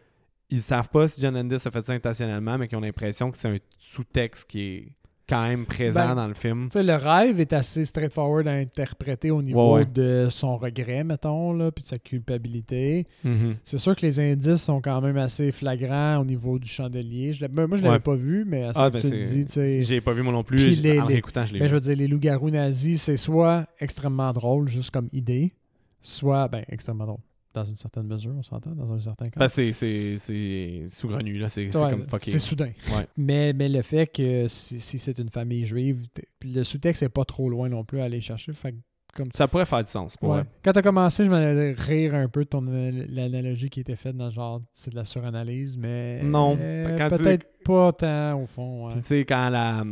ils savent pas si John Landis a fait ça intentionnellement, mais qui ont l'impression que c'est un sous-texte qui est quand même présent Ben, dans le film. Tu sais, le rêve est assez straightforward à interpréter au niveau Ouais, ouais. de son regret, mettons, là, puis de sa culpabilité. Mhm. C'est sûr que les indices sont quand même assez flagrants au niveau du chandelier. Je ben, moi, je l'avais Ouais. pas vu, mais à ce Ah, que ben tu c'est. le dis, tu sais, J'ai pas vu moi non plus. Les- en réécoutant, je l'ai Ben, vu. je veux dire, les loups-garous nazis, c'est soit extrêmement drôle, juste comme idée, soit, ben, extrêmement drôle. Dans une certaine mesure, on s'entend, dans un certain cas. C'est- c'est c'est sous-grenu, là. C'est comme fucké. c'est soudain. Ouais. Mais, mais le fait que si, si c'est une famille juive, le sous-texte n'est pas trop loin non plus à aller chercher. Fait comme Ça pourrait faire du sens. Pour Ouais. Quand t'as commencé, je m'en allais rire un peu de ton anal- l'analogie qui était faite dans le genre c'est de la suranalyse, mais Non. euh, tu- peut-être pas tant au fond. ouais. Puis tu sais, quand la.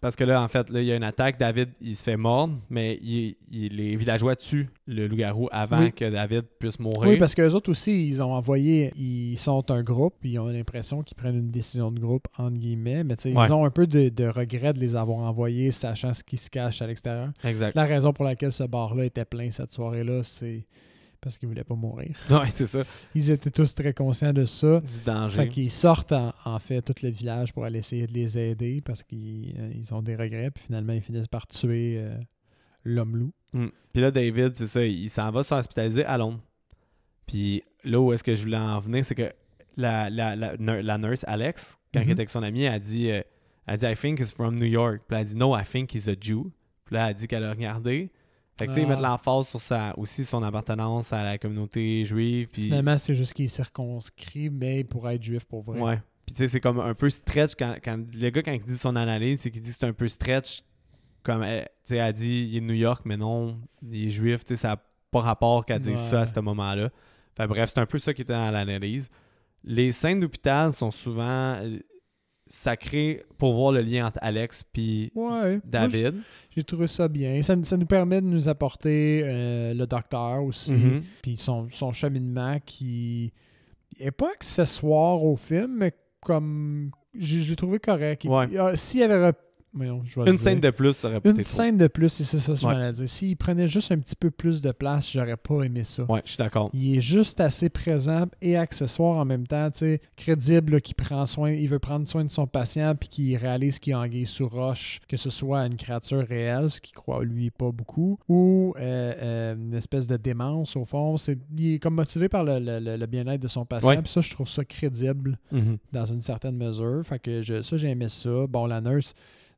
Parce que là, en fait, là, il y a une attaque, David, il se fait mordre, mais il- il- les villageois tuent le loup-garou avant Oui. que David puisse mourir. Oui, parce qu'eux autres aussi, ils ont envoyé, ils sont un groupe, ils ont l'impression qu'ils prennent une décision de groupe, entre guillemets, mais tu sais, Ouais. ils ont un peu de, de regret de les avoir envoyés, sachant ce qui se cache à l'extérieur. Exact. La raison pour laquelle ce bar-là était plein cette soirée-là, c'est parce qu'ils voulaient pas mourir. Ouais, c'est ça. Ils étaient tous très conscients de ça. Du danger. Fait qu'ils sortent en, en fait tout le village pour aller essayer de les aider parce qu'ils euh, ils ont des regrets, puis finalement ils finissent par tuer euh, l'homme loup. Mm. Puis là, David, c'est ça, il s'en va se faire hospitaliser à Londres. Puis là où est-ce que je voulais en venir, c'est que la, la, la, nur- la nurse Alex, quand elle était avec son ami, elle a dit, euh, elle dit I think he's from New York. Puis elle a dit No, I think he's a Jew. Puis là, elle a dit qu'elle a regardé. Fait que tu sais, Ah. mettent l'emphase sur sa, aussi son appartenance à la communauté juive. Finalement, c'est juste qu'il est circonscrit, mais pour être juif pour vrai. Ouais. Puis tu sais, c'est comme un peu stretch quand, quand le gars, quand il dit son analyse, c'est qu'il dit que c'est un peu stretch. Comme, elle, tu sais, elle dit il est de New York, mais non, il est juif. Tu sais, ça n'a pas rapport qu'elle dise ça à ce moment-là. Fait bref, c'est un peu ça qui était dans l'analyse. Les scènes d'hôpital sont souvent sacrées pour voir le lien entre Alex puis Ouais. David. J'ai trouvé ça bien. Ça, ça nous permet de nous apporter euh, le docteur aussi, Mhm. puis son, son cheminement qui est pas accessoire au film, mais comme j'ai j'ai trouvé correct. Ouais. ah, S'il y avait... je vais Une scène de plus, ça aurait Une trop. scène de plus, c'est ça, je Ouais. dire. S'il prenait juste un petit peu plus de place, j'aurais pas aimé ça. Ouais, je suis d'accord. Il est juste assez présent et accessoire en même temps, tu sais, crédible, qui prend soin, il veut prendre soin de son patient puis qui réalise qu'il a anguille sous roche, que ce soit une créature réelle, ce qu'il croit lui pas beaucoup, ou euh, euh, une espèce de démence au fond. C'est, il est comme motivé par le, le- le- bien-être de son patient, Ouais. puis ça, je trouve ça crédible Mhm. dans une certaine mesure. Fait que je, ça, j'ai aimé ça. Bon, la nurse,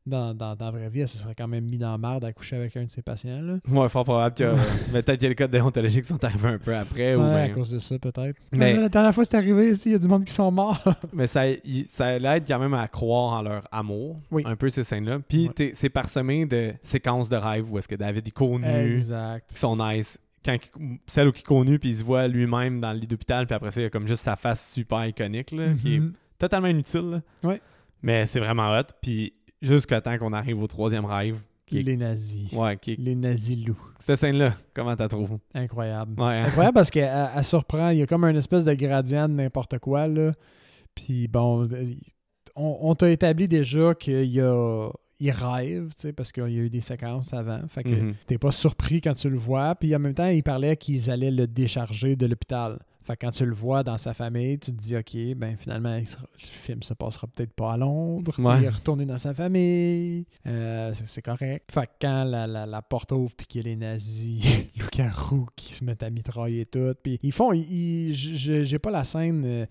dans, dans, dans la vraie vie, elle se serait quand même mis dans la merde à coucher avec un de ses patients. Là. Ouais, fort probable que. mais peut-être que les codes déontologiques sont arrivés un peu après. ou Ouais, à ben- cause de ça, peut-être. Mais- Mais la dernière fois, c'est arrivé ici, il y a du monde qui sont morts. Mais ça, ça l'aide quand même à croire en leur amour, Oui. un peu ces scènes-là. Puis Ouais. c'est parsemé de séquences de rêves où est-ce que David est connu, exact. qui sont nice. Quand, il- celle où il est connu, puis il se voit lui-même dans le lit d'hôpital, puis après ça, il y a comme juste sa face super iconique, là, qui est Mhm. totalement inutile. là. Ouais. Mais c'est vraiment hot. Puis jusqu'à temps qu'on arrive au troisième rêve, qui est... Les nazis. Ouais, qui est... Les nazis loups. Cette scène-là, comment t'as trouvé? Incroyable. Ouais, hein? Incroyable parce qu'elle elle- elle surprend. Il y a comme un espèce de gradient de n'importe quoi. Là. Puis bon, on, on t'a établi déjà qu'il y a. Il rêve, tu sais, parce qu'il y a eu des séquences avant. Fait que Mhm. t'es pas surpris quand tu le vois. Puis en même temps, il parlait qu'ils allaient le décharger de l'hôpital. Fait que quand tu le vois dans sa famille, tu te dis, OK, ben finalement, le film se passera peut-être pas à Londres. Ouais. Il est retourné dans sa famille. Euh, c'est correct. Fait que quand la, la, la porte ouvre puis qu'il y a les nazis, loups-garous qui se mettent à mitrailler tout. Puis ils font, ils- j'ai pas la scène euh,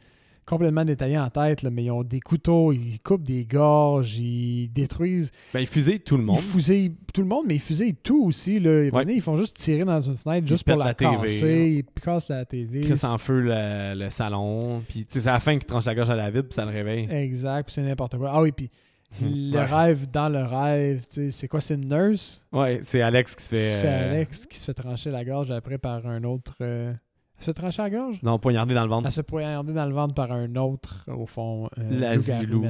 complètement détaillée en tête, là, mais ils ont des couteaux, ils coupent des gorges, ils détruisent Ben, il fusille tout le monde. ils fusillent tout le monde, mais ils fusillent tout aussi. Là. Ouais. Ils font juste tirer dans une fenêtre Ils juste pour la, la TV, casser. Ils cassent la TV. Chris en feu le, le salon. Puis c'est à la fin qu'il tranche la gorge à David, puis ça le réveille. Exact, puis c'est n'importe quoi. Ah oui, puis le Ouais. rêve dans le rêve, tu sais, c'est quoi? C'est une nurse? Ouais, c'est Alex qui se fait. C'est euh, Alex qui se fait trancher la gorge après par un autre... euh, Elle se fait trancher la gorge? Non, poignardé dans le ventre. Elle se fait poignarder dans le ventre par un autre, au fond. Euh, Lazilou.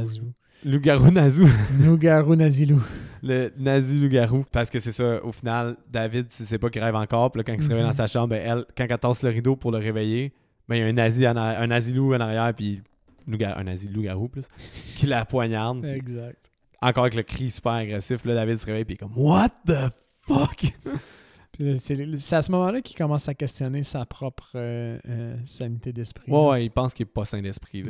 loup-garou nazou. Loup-garou nazilou. le nazi loup-garou. Parce que c'est ça, au final, David, tu sais pas qu'il rêve encore. Puis là, quand il se réveille Mhm. dans sa chambre, ben, elle, quand elle tasse le rideau pour le réveiller, ben, il y a un nazi, en a- un nazi loup en arrière, puis un nazi loup-garou plus, qui la poignarde. puis Exact. encore avec le cri super agressif, là, David se réveille, puis il est comme What the fuck? C'est à ce moment-là qu'il commence à questionner sa propre euh, euh, sanité d'esprit. Ouais, ouais, il pense qu'il est pas sain d'esprit.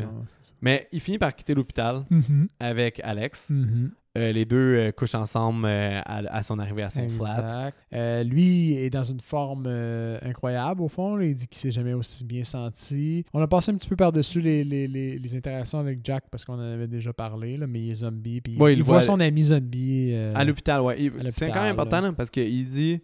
Mais il finit par quitter l'hôpital Mhm. avec Alex. Mhm. Euh, les deux euh, couchent ensemble euh, à, à son arrivée à son flat. Euh, lui est dans une forme euh, incroyable, au fond. Il dit qu'il s'est jamais aussi bien senti. On a passé un petit peu par-dessus les, les, les, les interactions avec Jack parce qu'on en avait déjà parlé, là, mais il est zombie. Puis Ouais, il, il voit voit- son ami zombie. euh, À l'hôpital, ouais. C'est quand même important là. là, parce qu'il dit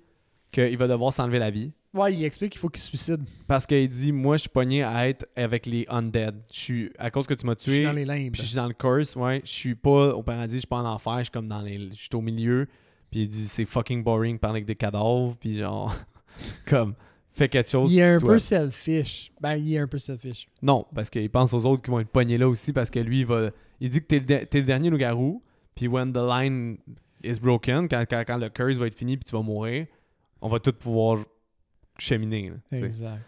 qu'il va devoir s'enlever la vie. Ouais, il explique qu'il faut qu'il se suicide. Parce qu'il dit Moi, je suis pogné à être avec les undead. Je suis, à cause que tu m'as Je suis tué, dans les limbes. puis je suis dans le curse, ouais. Je suis pas au paradis, je suis pas en enfer, je suis comme dans les. Je suis au milieu. Puis il dit C'est fucking boring de parler avec des cadavres. Puis genre, comme, fais quelque chose. Il est un peu selfish. Ben, il est un peu selfish. Non, parce qu'il pense aux autres qui vont être pognés là aussi, parce que lui, il va. Il dit que t'es le, de- le dernier loup-garou, puis when the line is broken, quand, quand, quand le curse va être fini, puis tu vas mourir, on va tous pouvoir cheminer. là. Exact.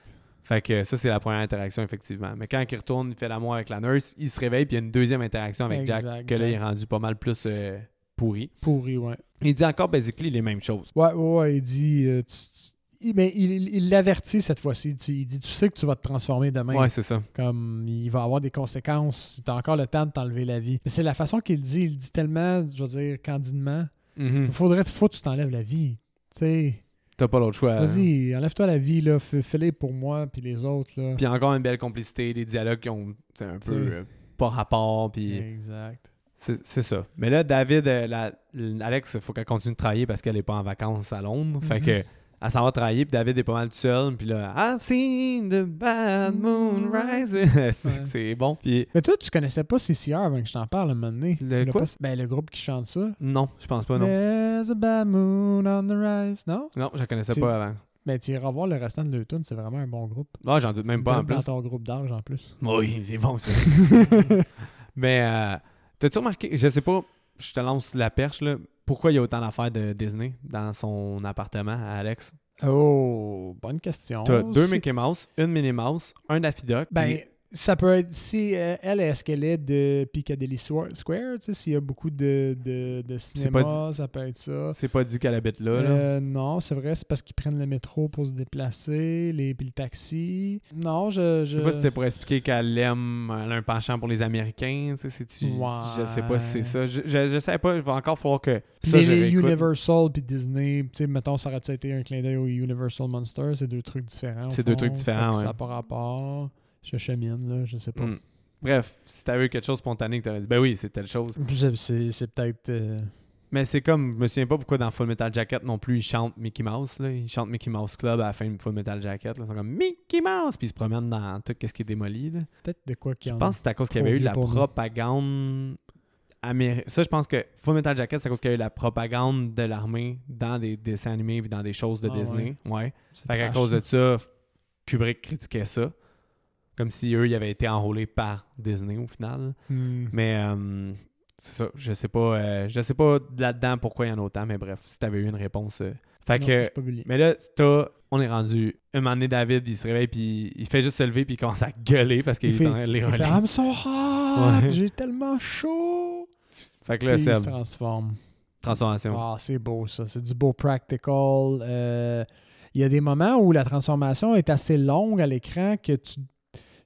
Fait que ça, c'est la première interaction, effectivement. Mais quand il retourne, il fait l'amour avec la nurse, il se réveille, puis il y a une deuxième interaction avec Jack, que là, il est rendu pas mal plus euh, pourri. Pourri, ouais. Il dit encore, basically, les mêmes choses. Ouais, ouais, ouais, il dit. euh, tu- tu- il- mais il l'avertit cette fois-ci. Il dit Tu sais que tu vas te transformer demain. Ouais, c'est ça. Comme il va avoir des conséquences. Tu as encore le temps de t'enlever la vie. Mais c'est la façon qu'il dit. Il dit tellement, je veux dire, candidement. Mhm. Il faudrait, faut que tu t'enlèves la vie. Tu sais, T'as pas l'autre choix. vas-y, enlève-toi la vie, là. Fais- Fais-les pour moi, puis les autres, là. Puis encore une belle complicité, des dialogues qui ont un peu euh, pas rapport, puis... Exact. C'est ça. Mais là, David, euh, la- Alex, il faut qu'elle continue de travailler parce qu'elle est pas en vacances à Londres. Fait Mhm. que elle s'en va travailler, puis David est pas mal tout seul. Puis là, I've seen the bad moon rising. c'est Ouais. bon. Puis Mais toi, tu connaissais pas CCR avant que je t'en parle un moment donné? Le quoi? pas- Ben, le groupe qui chante ça. non, je pense pas, non. There's a bad moon on the rise. Non? Non, je la connaissais pas avant. Mais tu iras voir le restant de l'automne, c'est vraiment un bon groupe. Ah, j'en doute même pas en Dans plus. ton groupe d'âge en plus. Oui, c'est bon ça. Mais euh, t'as-tu remarqué, je sais pas, je te lance la perche, là. Pourquoi il y a autant d'affaires de Disney dans son appartement à Alex? Oh, bonne question. T'as deux C'est- Mickey Mouse, une Minnie Mouse, un Daffy Duck. Ben, ça peut être si euh, elle est-ce qu'elle est de Piccadilly Square, tu sais, s'il y a beaucoup de, de, de cinéma, ça peut être ça. c'est pas dit qu'elle habite là. là. Euh, non, c'est vrai, c'est parce qu'ils prennent le métro pour se déplacer, les, puis le taxi. Non, je. Je je... sais pas si c'était pour expliquer qu'elle aime, elle a un penchant pour les Américains, tu sais, c'est-tu- je sais pas si c'est ça. Je, je, je sais pas, il va encore falloir que ça, les. Universal puis Disney, tu sais, mettons, ça aurait été un clin d'œil au Universal Monsters, c'est deux trucs différents. C'est deux fond. trucs différents, ouais. Ça n'a pas rapport. Je chemine, là, je sais pas. Hmm. Bref, si t'avais eu quelque chose spontané que t'aurais dit, ben oui, c'est telle chose. C'est- peut-être. euh, Mais c'est comme, je me souviens pas pourquoi dans Full Metal Jacket non plus, ils chantent Mickey Mouse, là. Ils chantent Mickey Mouse Club à la fin de Full Metal Jacket, là. Ils sont comme Mickey Mouse, puis ils se promènent dans tout ce qui est démoli, là. peut-être de quoi qu'il y Je en pense que c'est à cause qu'il y avait eu de la propagande américaine. Ça, je pense que Full Metal Jacket, c'est à cause qu'il y a eu la propagande de l'armée dans des dessins animés et dans des choses de Ah Disney. Ouais. C'est Fait qu'à cause de ça, Kubrick critiquait ça. Comme si eux, ils avaient été enrôlés par Disney au final. Hmm. Mais euh, c'est ça. Je sais pas. euh, je sais pas là-dedans pourquoi il y en a autant, mais bref, si t'avais eu une réponse. euh. Fait Non, que. pas. Mais là, t'as- on est rendu. Un moment donné, David, il se réveille, puis il fait juste se lever, puis il commence à gueuler parce qu'il Il est fait- en les Il relire. fait I'm so hot! Ouais. J'ai tellement chaud! Fait que là, il se transforme. transformation. Ah, c'est beau ça. C'est du beau practical. Euh, Il y a des moments où la transformation est assez longue à l'écran que tu.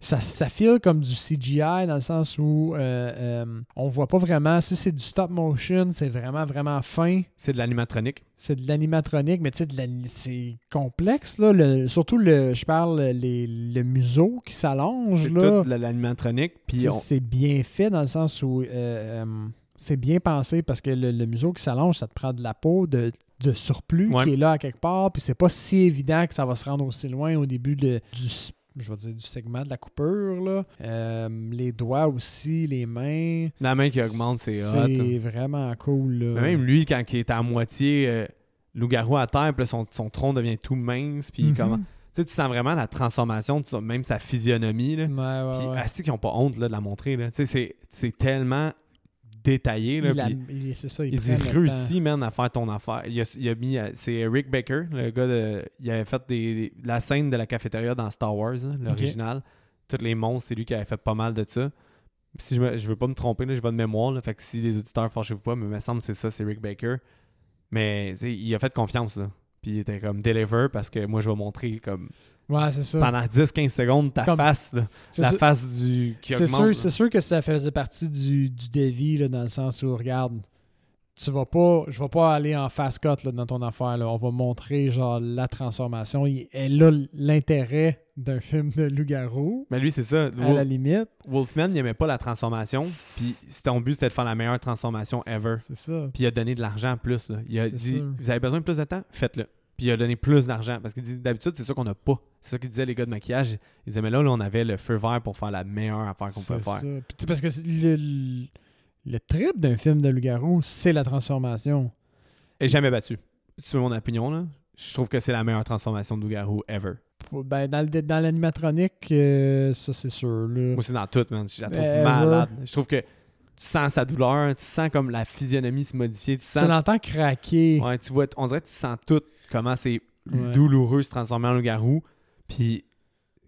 Ça, ça file comme du CGI dans le sens où euh, euh, on voit pas vraiment. Si c'est du stop motion, c'est vraiment, vraiment fin. C'est de l'animatronique. C'est de l'animatronique, mais tu sais, c'est complexe. Là. Le- surtout, le, je parle les, le museau qui s'allonge. C'est tout de l'animatronique. On- C'est bien fait dans le sens où euh, euh, c'est bien pensé parce que le, le museau qui s'allonge, ça te prend de la peau de, de surplus Ouais. qui est là à quelque part. Puis c'est pas si évident que ça va se rendre aussi loin au début de, du, je vais dire, du segment de la coupure. Là. Euh, les doigts aussi, les mains. la main qui augmente, c'est hot. C'est vraiment cool. Là. Même lui, quand il est à moitié euh, loup-garou à terre, puis là, son, son tronc devient tout mince, puis Mhm. comment... Tu sais, tu sens vraiment la transformation, même sa physionomie, là. Ouais, ouais, Puis, ouais. asti qu'ils ont pas honte là, de la montrer, là. Tu sais, c'est- c'est tellement détaillé, là. Il c'est ça, il, il dit réussis, man, à faire ton affaire. Il a, il a mis, euh, c'est Rick Baker, le gars de, il avait fait des, la scène de la cafétéria dans Star Wars, là, l'original. Tous les monstres, c'est lui qui avait fait pas mal de ça. Si je, me, je veux pas me tromper, là, je vais de mémoire, là, fait que si les auditeurs fâchez-vous pas, mais il me semble que c'est ça, c'est Rick Baker. Mais il a fait confiance, là. Puis il était comme deliver parce que moi, je vais montrer comme Ouais, c'est ça. pendant 10-15 secondes ta comme- face, là, la sûr- face du qui C'est sûr, sûr que ça faisait partie du, du dévi là, dans le sens où, regarde, tu vas pas, je vais pas aller en fast cut là, dans ton affaire. Là. On va montrer genre la transformation. Il- Et là, l'intérêt d'un film de loup-garou, Mais lui, c'est ça. à Wolf- la limite, Wolfman, il aimait pas la transformation. Puis ton but, c'était de faire la meilleure transformation ever. c'est ça. Puis il a donné de l'argent en plus. Là. Il a dit. Vous avez besoin de plus de temps? Faites-le. Puis il a donné plus d'argent. Parce qu'il dit D'habitude, c'est ça qu'on n'a pas. C'est ça qu'il disait les gars de maquillage. Il disait Mais là, là, on avait le feu vert pour faire la meilleure affaire qu'on C'est peut faire. ça. Puis, parce que c'est le, le, trip d'un film de loup-garou, c'est la transformation. Et jamais battu. Tu veux mon opinion, là Je trouve que c'est la meilleure transformation de loup-garou ever. Ben, dans le- dans l'animatronique, euh, ça c'est sûr. Là. Moi, c'est dans tout, man. Je la trouve Ever. malade. Je trouve que tu sens sa douleur, tu sens comme la physionomie se modifier, tu Tu sens. l'entends craquer. Ouais, tu vois, on dirait que tu sens tout comment c'est Ouais. douloureux se transformer en loup-garou. Puis,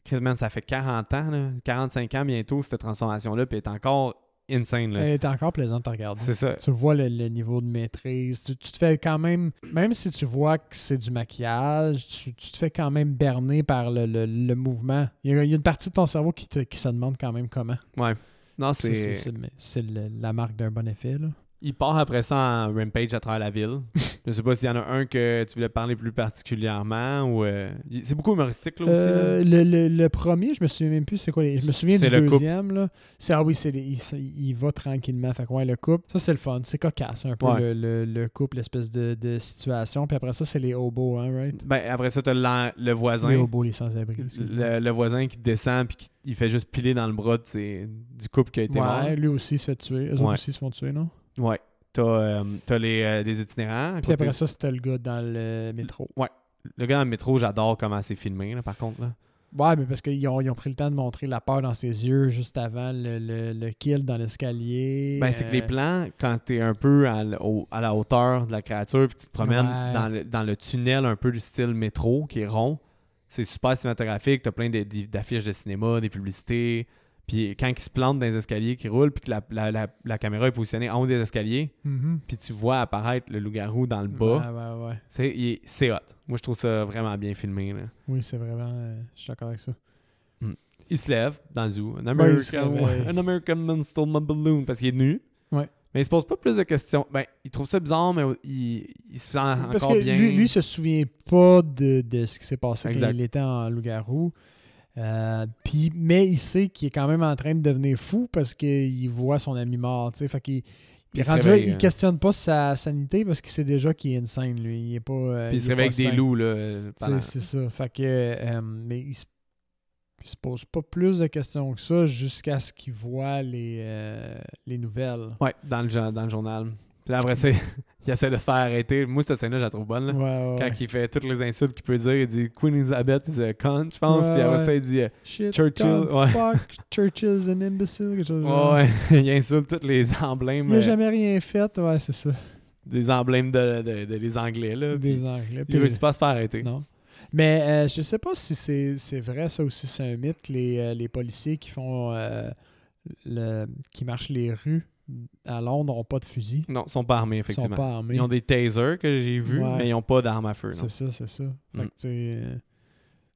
Chris, man, ça fait 40 ans, là, 45 ans bientôt, cette transformation-là, puis elle est encore insane. Là. Elle est encore plaisante à regarder. C'est ça. Tu vois le, le niveau de maîtrise. Tu, tu te fais quand même, même si tu vois que c'est du maquillage, tu, tu te fais quand même berner par le, le- le mouvement. Il y, a, il y a une partie de ton cerveau qui, te, qui se demande quand même comment. Ouais. Non, c'est. La marque d'un bon effet. Là. Il part après ça en rampage à travers la ville. Je sais pas s'il y en a un que tu voulais parler plus particulièrement ou. euh, C'est beaucoup humoristique, là aussi. là. Euh, le, le- le premier, je me souviens même plus c'est quoi. les- Je me souviens du le couple. deuxième. Là. C'est, ah oui, c'est les- il, il- va tranquillement. Fait ouais, le couple. Ça, c'est le fun. C'est cocasse un peu Ouais. le, le- le couple, l'espèce de, de situation. Puis après ça, c'est les hobos, hein, right? Ben, après ça, t'as le voisin. Les hobos, les sans-abri. Le, le voisin qui descend puis qui il fait juste piler dans le bras du couple qui a été mort. Ouais, lui aussi se fait tuer. Eux autres Ouais. aussi se font tuer, non? Ouais. T'as euh, t'as les, euh, itinérants. Puis après ça, c'était le gars dans le métro. Le gars dans le métro, j'adore comment c'est filmé, là, par contre. Là. Ouais, mais parce qu'ils ont, ils ont pris le temps de montrer la peur dans ses yeux juste avant le, le, le kill dans l'escalier. Ben, c'est que les Euh, plans, quand t'es un peu à, au- à la hauteur de la créature, puis tu te promènes Ouais. dans, le, dans le tunnel un peu du style métro, qui est rond, c'est super cinématographique. T'as plein de- d'affiches de cinéma, des publicités. Puis quand ils se plantent dans les escaliers qui roulent, puis que la, la- la- la caméra est positionnée en haut des escaliers, mhm. puis tu vois apparaître le loup-garou dans le bas, Ouais, ouais, ouais. il c'est hot. Moi, je trouve ça vraiment bien filmé. Là. Oui, c'est vraiment. euh, je suis d'accord avec ça. Il se lève dans le zoo. Ouais, il se American, réveille. an American man stole my balloon parce qu'il est nu. Ouais. Mais il se pose pas plus de questions. Ben, il trouve ça bizarre, mais il, il se sent Parce encore que bien. lui, lui se souvient pas de, de ce qui s'est passé Exact. quand il était en loup-garou. Euh, puis, mais il sait qu'il est quand même en train de devenir fou parce qu'il voit son ami mort. Fait qu'il il là, réveille, il euh. questionne pas sa sanité parce qu'il sait déjà qu'il est insane, lui. Il est pas. euh, Puis il se réveille avec des loups. Là, pendant- C'est ça. Fait que. euh, mais il se, il se pose pas plus de questions que ça jusqu'à ce qu'il voit les, les nouvelles. Ouais, dans le, dans le journal. Puis là, après ça, il essaie de se faire arrêter. Moi, cette scène-là, je la trouve bonne. là. Ouais, ouais, Quand ouais. il fait toutes les insultes qu'il peut dire, il dit Queen Elizabeth is a cunt, je pense. Puis après ça, il dit euh, Shit, Churchill, God, fuck, Churchill's an imbecile. quelque chose. Ouais, il insulte tous les emblèmes. Il a euh, jamais rien fait, ouais, c'est ça. des emblèmes de, de, de- des Anglais. Là, puis Des Anglais. il Puis- réussit pas à se faire arrêter. Non. Mais euh, je sais pas si c'est c'est vrai, ça aussi, c'est un mythe, les, euh, les policiers qui font. euh, le, qui marchent les rues à Londres n'ont pas de fusil. Non, ils sont pas armés, Ils sont effectivement. pas armés. Ils ont des tasers que j'ai vus, Ouais. mais ils ont pas d'armes à feu. C'est ça, c'est ça. Fait Mm. que, sais, euh,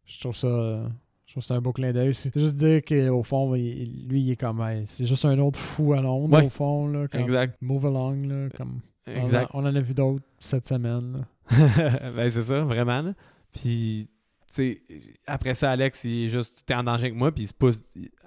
je trouve ça. euh, Je trouve ça un beau clin d'œil. C'est juste dire qu'au fond, il- lui, il est comme. c'est juste un autre fou à Londres, Ouais. au fond. Là, comme, Exact. Move along. Là, comme, on en- Exact. On, en a vu d'autres cette semaine. ben, c'est ça, vraiment. là. Puis, tu sais, après ça, Alex, il est juste, t'es en danger avec moi, puis il se pousse.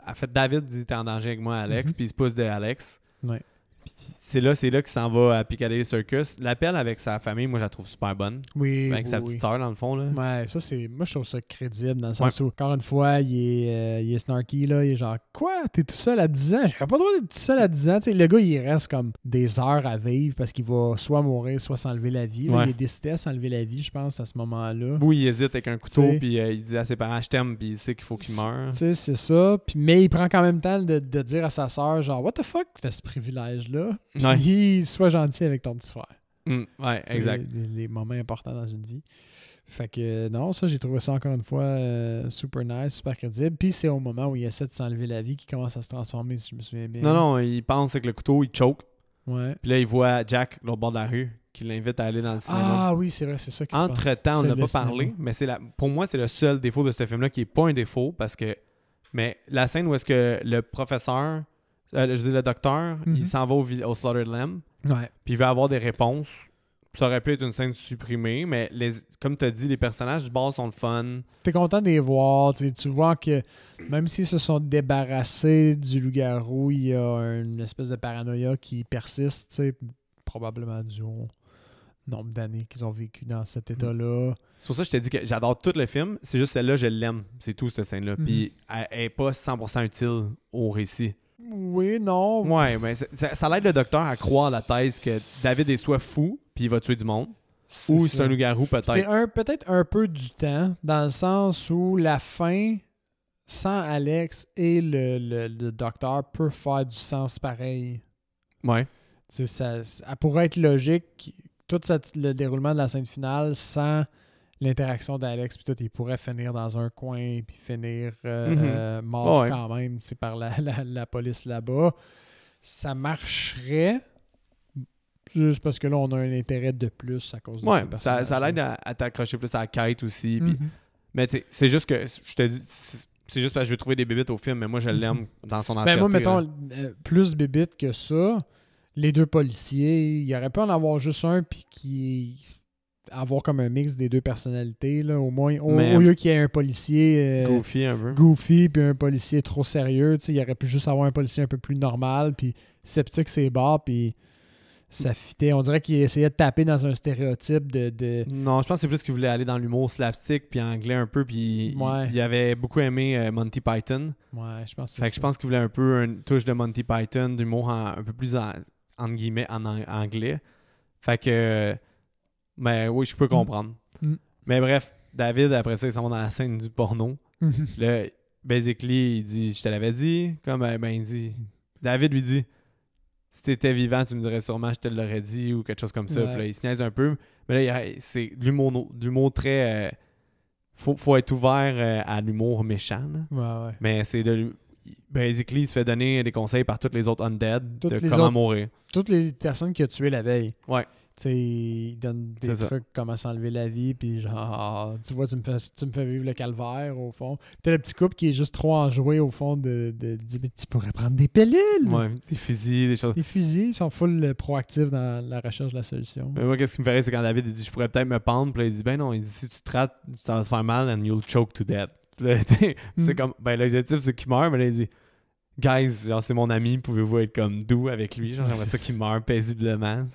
En fait, David dit t'es en danger avec moi, Alex, Mhm. puis il se pousse de Alex. Ouais. C'est là, c'est là qu'il s'en va à Piccadilly Circus. L'appel avec sa famille, moi, je la trouve super bonne. Oui. avec sa oui, petite oui. sœur, dans le fond, là. Ouais, ça c'est. Moi je trouve ça crédible dans le sens où, encore une fois, il est, euh, il est snarky là, il est genre Quoi? T'es tout seul à 10 ans? J'aurais pas le droit d'être tout seul à 10 ans. Le gars il reste comme des heures à vivre parce qu'il va soit mourir, soit s'enlever la vie. là. Ouais. Il est décidé à s'enlever la vie, je pense, à ce moment-là. Où il hésite avec un couteau, puis euh, il dit à ses parents, je t'aime, puis il sait qu'il faut qu'il meure. Tu sais, c'est ça. Puis, mais il prend quand même le temps de, de dire à sa sœur, genre, What the fuck, t'as ce privilège-là? Ouais. Puis, sois gentil avec ton petit frère. Mm, ouais, exact. Les, les moments importants dans une vie. Fait que euh, non, ça, j'ai trouvé ça encore une fois euh, super nice, super crédible. Puis c'est au moment où il essaie de s'enlever la vie qu'il commence à se transformer, si je me souviens bien. Non, non, il pense avec le couteau, il choke. Ouais. Puis là, il voit Jack, l'autre bord de la rue, qui l'invite à aller dans le cinéma. Ah oui, c'est vrai, c'est ça qui se passe. Entre-temps, on n'a pas cinéma. parlé, mais c'est la, pour moi, c'est le seul défaut de ce film-là qui est pas un défaut parce que. Mais la scène où est-ce que le professeur, euh, je dis le docteur, Mhm. il s'en va au, Slaughtered Lamb, Ouais. puis il veut avoir des réponses. Ça aurait pu être une scène supprimée, mais les, comme tu as dit, les personnages du bord sont le fun. T'es content de les voir. tu vois que même s'ils se sont débarrassés du loup-garou, il y a une espèce de paranoïa qui persiste, probablement dû au nombre d'années qu'ils ont vécu dans cet état-là. C'est pour ça que je t'ai dit que j'adore tout le film. C'est juste celle-là, je l'aime. C'est tout, cette scène-là. Mhm. Puis elle, elle est pas 100% utile au récit. Oui, non. Ouais, mais c'est- ça, ça l'aide le docteur à croire la thèse que David est soit fou, puis il va tuer du monde, ou c'est un loup-garou C'est peut-être. un peut-être un peu du temps, dans le sens où la fin, sans Alex et le, le- le docteur, peut faire du sens pareil. Ouais. Ça, ça pourrait être logique, tout cette- le déroulement de la scène finale, sans l'interaction d'Alex, puis tout, il pourrait finir dans un coin, puis finir euh, Mhm. euh, mort Ouais. quand même, tu sais, par la, la- la police là-bas. Ça marcherait, juste parce que là, on a un intérêt de plus à cause de Ouais, ces ça, ça l'aide à, à t'accrocher plus à la quête aussi. puis- Mhm. Mais tu sais, c'est juste que, je te dis, c'est juste parce que je veux trouver des bébites au film, mais moi je l'aime dans son Ben entièreté. moi, là. mettons, euh, plus bébite que ça, les deux policiers, il aurait pu en avoir juste un, puis qui avoir comme un mix des deux personnalités, là, au moins, au, Mais- au lieu qu'il y ait un policier euh, Goofy un peu. goofy, puis un policier trop sérieux, tu sais, il aurait pu juste avoir un policier un peu plus normal, puis sceptique ses barres, puis ça fitait. On dirait qu'il essayait de taper dans un stéréotype de... de- Non, je pense que c'est plus qu'il voulait aller dans l'humour slapstick puis anglais un peu, puis il- Ouais. il, avait beaucoup aimé euh, Monty Python. Ouais, je pense que Fait que je pense qu'il voulait un peu une touche de Monty Python, d'humour un peu plus en, entre guillemets en ang- anglais. Fait que, ben oui, je peux comprendre. Mm. Mais bref, David, après ça, ils s'en vont dans la scène du porno. Là, basically, il dit Je te l'avais dit. Comme, euh, ben, il dit David lui dit Si t'étais vivant, tu me dirais sûrement Je te l'aurais dit ou quelque chose comme ça. Ouais. Puis là, il se niaise un peu. Mais là, il- c'est de l'humour très. euh, faut, faut être ouvert euh, à l'humour méchant. là. Ouais, ouais. Mais c'est de. Basically, il se fait donner des conseils par tous les autres undead Toutes de les comment autres- mourir. toutes les personnes qu'il a tuées la veille. Ouais. Sais, il donne des C'est ça. trucs comment s'enlever la vie, puis genre, ah, tu vois, tu me, fais, tu me fais vivre le calvaire, au fond. T'as le petit couple qui est juste trop enjoué, au fond, de, de, mais tu pourrais prendre des pilules! Ouais, des fusils, des choses. Les fusils ils sont full euh, proactifs dans la recherche de la solution. Mais moi, qu'est-ce qui me ferait, c'est quand David il dit Je pourrais peut-être me pendre. Puis là, il dit Ben non, il dit Si tu te rates, ça va te faire mal and you'll choke to death. Sais, c'est Mm. comme Ben l'objectif, c'est qu'il meurt. Mais là, il dit Guys, genre, c'est mon ami, pouvez-vous être comme doux avec lui? Genre, j'aimerais ça qu'il meure paisiblement.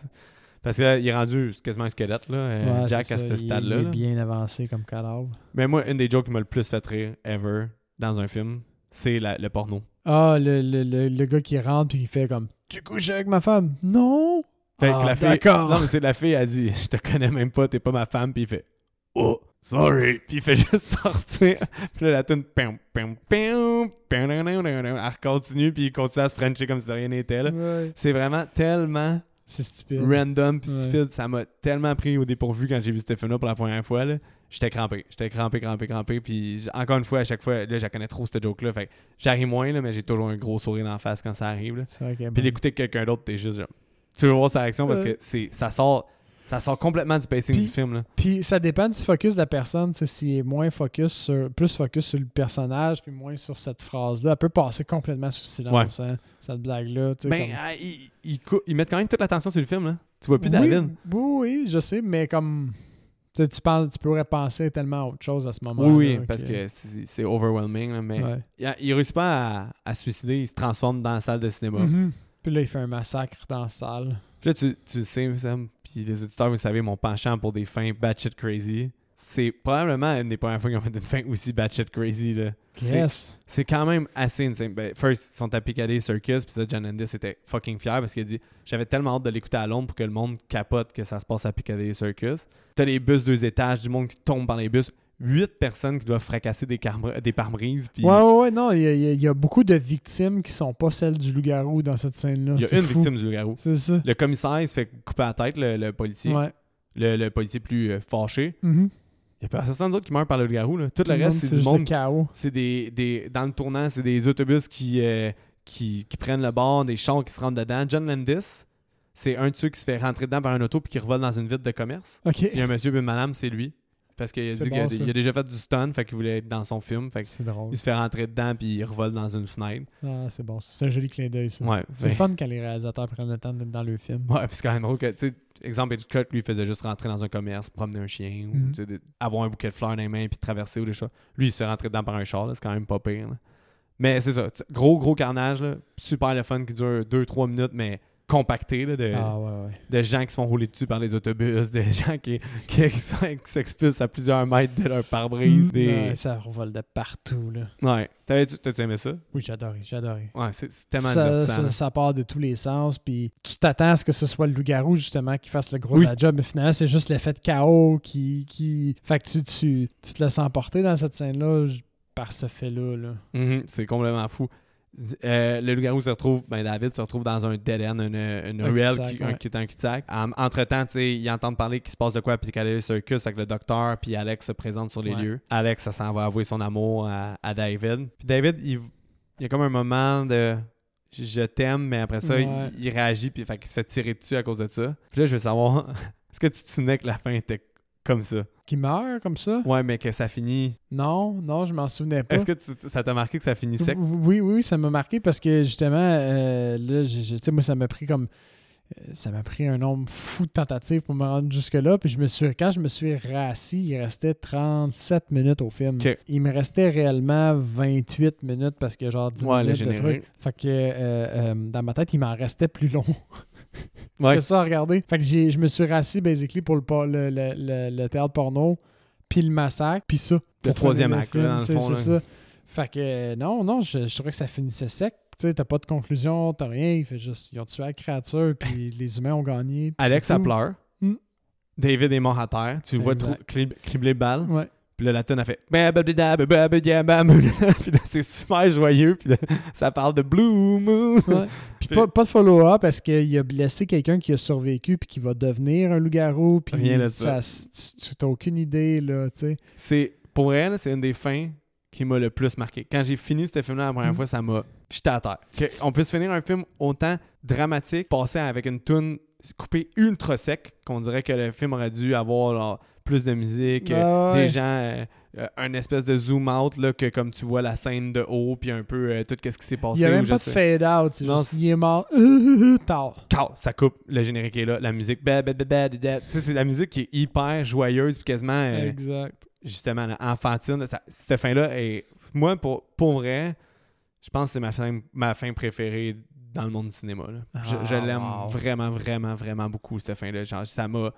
Parce que là, il est rendu quasiment un squelette, là, euh, Ouais, Jack, à ce stade-là. Il est bien avancé comme cadavre. Mais moi, une des jokes qui m'a le plus fait rire ever dans un film, c'est le porno. Ah, le, le, le, le gars qui rentre, puis il fait comme, tu couches avec ma femme? Non! Fait que Ah, la fille. d'accord. Non, mais c'est la fille, elle dit Je te connais même pas, t'es pas ma femme. Puis il fait Oh, sorry. Puis il fait juste sortir. Puis là, la tune. pam, pam, pam, pam, pam, pam, pam, Elle continue, puis il continue à se frencher comme si de rien n'était. là. Ouais. C'est vraiment tellement C'est stupide. random Ouais. stupide. Ça m'a tellement pris au dépourvu quand j'ai vu ce film-là pour la première fois. là. J'étais crampé. J'étais crampé, crampé, crampé. Puis encore une fois, à chaque fois, là, je connais trop, cette joke-là. Fait que j'arrive moins, là, mais j'ai toujours un gros sourire dans la face quand ça arrive. là. Puis avec quelqu'un d'autre, t'es juste genre. Tu veux voir sa réaction parce que c'est ça sort ça sort complètement du pacing du film. Puis ça dépend du focus de la personne. S'il est moins focus sur, plus focus sur le personnage, puis moins sur cette phrase-là, elle peut passer complètement sous silence, hein, cette blague-là. Ben comme- ah, ils, mettent quand même toute l'attention sur le film là. Tu vois plus oui, David. Oui, je sais, mais comme. tu Tu, penses, tu pourrais penser tellement à autre chose à ce moment-là. Oui, parce que c'est c'est overwhelming là, mais Ouais. il, il réussit pas à, à se suicider, il se transforme dans la salle de cinéma. Mhm. Puis là, il fait un massacre dans la salle. Puis là tu, tu le sais Sam, puis les auditeurs vous savez mon penchant pour des fins batshit crazy. C'est probablement une des premières fois qu'ils ont fait une fin aussi batshit crazy là. C'est- Yes. C'est quand même assez insane. Ben, first, ils sont à Piccadilly Circus, puis ça, John Landis était fucking fier parce qu'il a dit J'avais tellement hâte de l'écouter à Londres pour que le monde capote que ça se passe à Piccadilly Circus. T'as les bus deux étages, du monde qui tombe par les bus, huit personnes qui doivent fracasser des, des pare-brises, puis Ouais, ouais, ouais, non, il y, a- y y beaucoup de victimes qui sont pas celles du loup-garou dans cette scène-là. il y a une fou. victime du garou. C'est ça. Le commissaire, il se fait couper la tête, le, le policier. Ouais. Le, le policier plus euh, fâché. Mhm. Il y a personne d'autre qui meurt par le garou. Là. Tout, Tout le reste, c'est du monde le chaos. c'est des, des dans le tournant, c'est des autobus qui, euh, qui, qui prennent le bord, des chars qui se rentrent dedans. John Landis, c'est un de ceux qui se fait rentrer dedans par un auto puis qui revole dans une vitre de commerce. Ok. S'il y a un monsieur et une madame, c'est lui. Parce qu'il a dit qu'il a, il déjà fait du stun, fait qu'il voulait être dans son film. Fait C'est drôle. qu'il se fait rentrer dedans puis il revole dans une fenêtre. Ah, c'est bon. C'est un joli clin d'œil, ça. Ouais. C'est fun quand les réalisateurs prennent le temps d'être dans le film. Ouais, puis c'est quand même drôle que, tu sais, exemple, Hitchcock, lui, faisait juste rentrer dans un commerce, promener un chien, ou Mhm. de- avoir un bouquet de fleurs dans les mains, puis traverser ou des choses. Lui, il se fait rentrer dedans par un char, là, c'est quand même pas pire. là. Mais c'est ça, gros, gros carnage, là, super le fun qui dure 2-3 minutes, mais compacté, là, de, Ah, ouais, ouais. de gens qui se font rouler dessus par les autobus, des gens qui, qui, s'expulsent à plusieurs mètres de leur pare-brise. Des... Ouais, ça revole de partout, là. Ouais. T'as-tu aimé ça? Oui, j'ai adoré. Ouais, c'est c'est tellement ça, ça, part de tous les sens, puis tu t'attends à ce que ce soit le loup-garou, justement, qui fasse le gros Oui. de la job, mais finalement, c'est juste l'effet de chaos qui, qui... Fait que tu, tu, tu te laisses emporter dans cette scène-là par ce fait-là, là. Mhm, c'est complètement fou. Euh, le loup-garou se retrouve, ben David se retrouve dans un dead end, une, une Un ruelle qui, un- ouais. qui est un cul-de-sac. En- Entre-temps, tu sais, ils entendent parler qu'il se passe de quoi, puis qu'elle est le circus, que le docteur puis Alex se présentent sur les Ouais. lieux. Alex, ça s'en va avouer son amour à, à David. Puis David, il, il y a comme un moment de je je t'aime, mais après ça, il- Ouais. il, réagit, puis fait qu'il se fait tirer dessus à cause de ça. Puis là, je veux savoir, est-ce que tu te souvenais que la fin était comme ça? Qui meurt comme ça? Ouais, mais que ça finit. Non, non, je m'en souvenais pas. Est-ce que tu- ça t'a marqué que ça finit sec? Oui, oui, ça m'a marqué parce que justement, euh, là, tu sais, moi, ça m'a pris comme. euh, Ça m'a pris un nombre fou de tentatives pour me rendre jusque-là. Puis je me suis, quand je me suis rassis, il restait 37 minutes au film. Il me restait réellement 28 minutes parce que genre 10 Ouais, le minutes de trucs. Fait que euh, euh, dans ma tête, il m'en restait plus long. Ouais. C'est ça, regardez. Fait que j'ai- je me suis rassis basically pour le, le, le, le- le théâtre porno, puis le massacre, puis ça. Le troisième acte, là, dans le tu sais, fond, C'est ça. Fait que euh, non, non, je, je trouvais que ça finissait sec. Tu sais, t'as pas de conclusion, t'as rien. Il fait juste, ils ont tué la créature, puis les humains ont gagné. Alex, tout. pleure. Mm. David est mort à terre. Tu vois cribler le bal. Ouais. Puis là, la tonne a fait. Puis là, c'est super joyeux. Puis là, ça parle de Blue Moon. Puis pas, de follow-up parce qu'il a blessé quelqu'un qui a survécu puis qui va devenir un loup-garou. Puis Rien ça, tu t'as aucune idée, là, tu sais. Pour elle, c'est une des fins qui m'a le plus marqué. Quand j'ai fini ce film-là la première fois, ça m'a. J'étais à terre. Que- on puisse finir un film autant dramatique, passer avec une tune coupée ultra sec, qu'on dirait que le film aurait dû avoir plus de musique, euh, Ah ouais. des gens, euh, euh, un espèce de zoom out, là, que comme tu vois la scène de haut, puis un peu euh, tout ce qui s'est passé. Il n'y a même pas de sais. fade-out. C'est juste, il est mort. Tard. Ça coupe, le générique est là, la musique, c'est la musique qui est hyper joyeuse, puis quasiment, euh, Exact. justement, là, enfantine. Ça- cette fin-là est, moi, pour, pour vrai, je pense que c'est ma fin, ma fin préférée dans le monde du cinéma. là. je je Ah, l'aime wow. vraiment, vraiment, vraiment beaucoup, cette fin-là. Genre, ça m'a.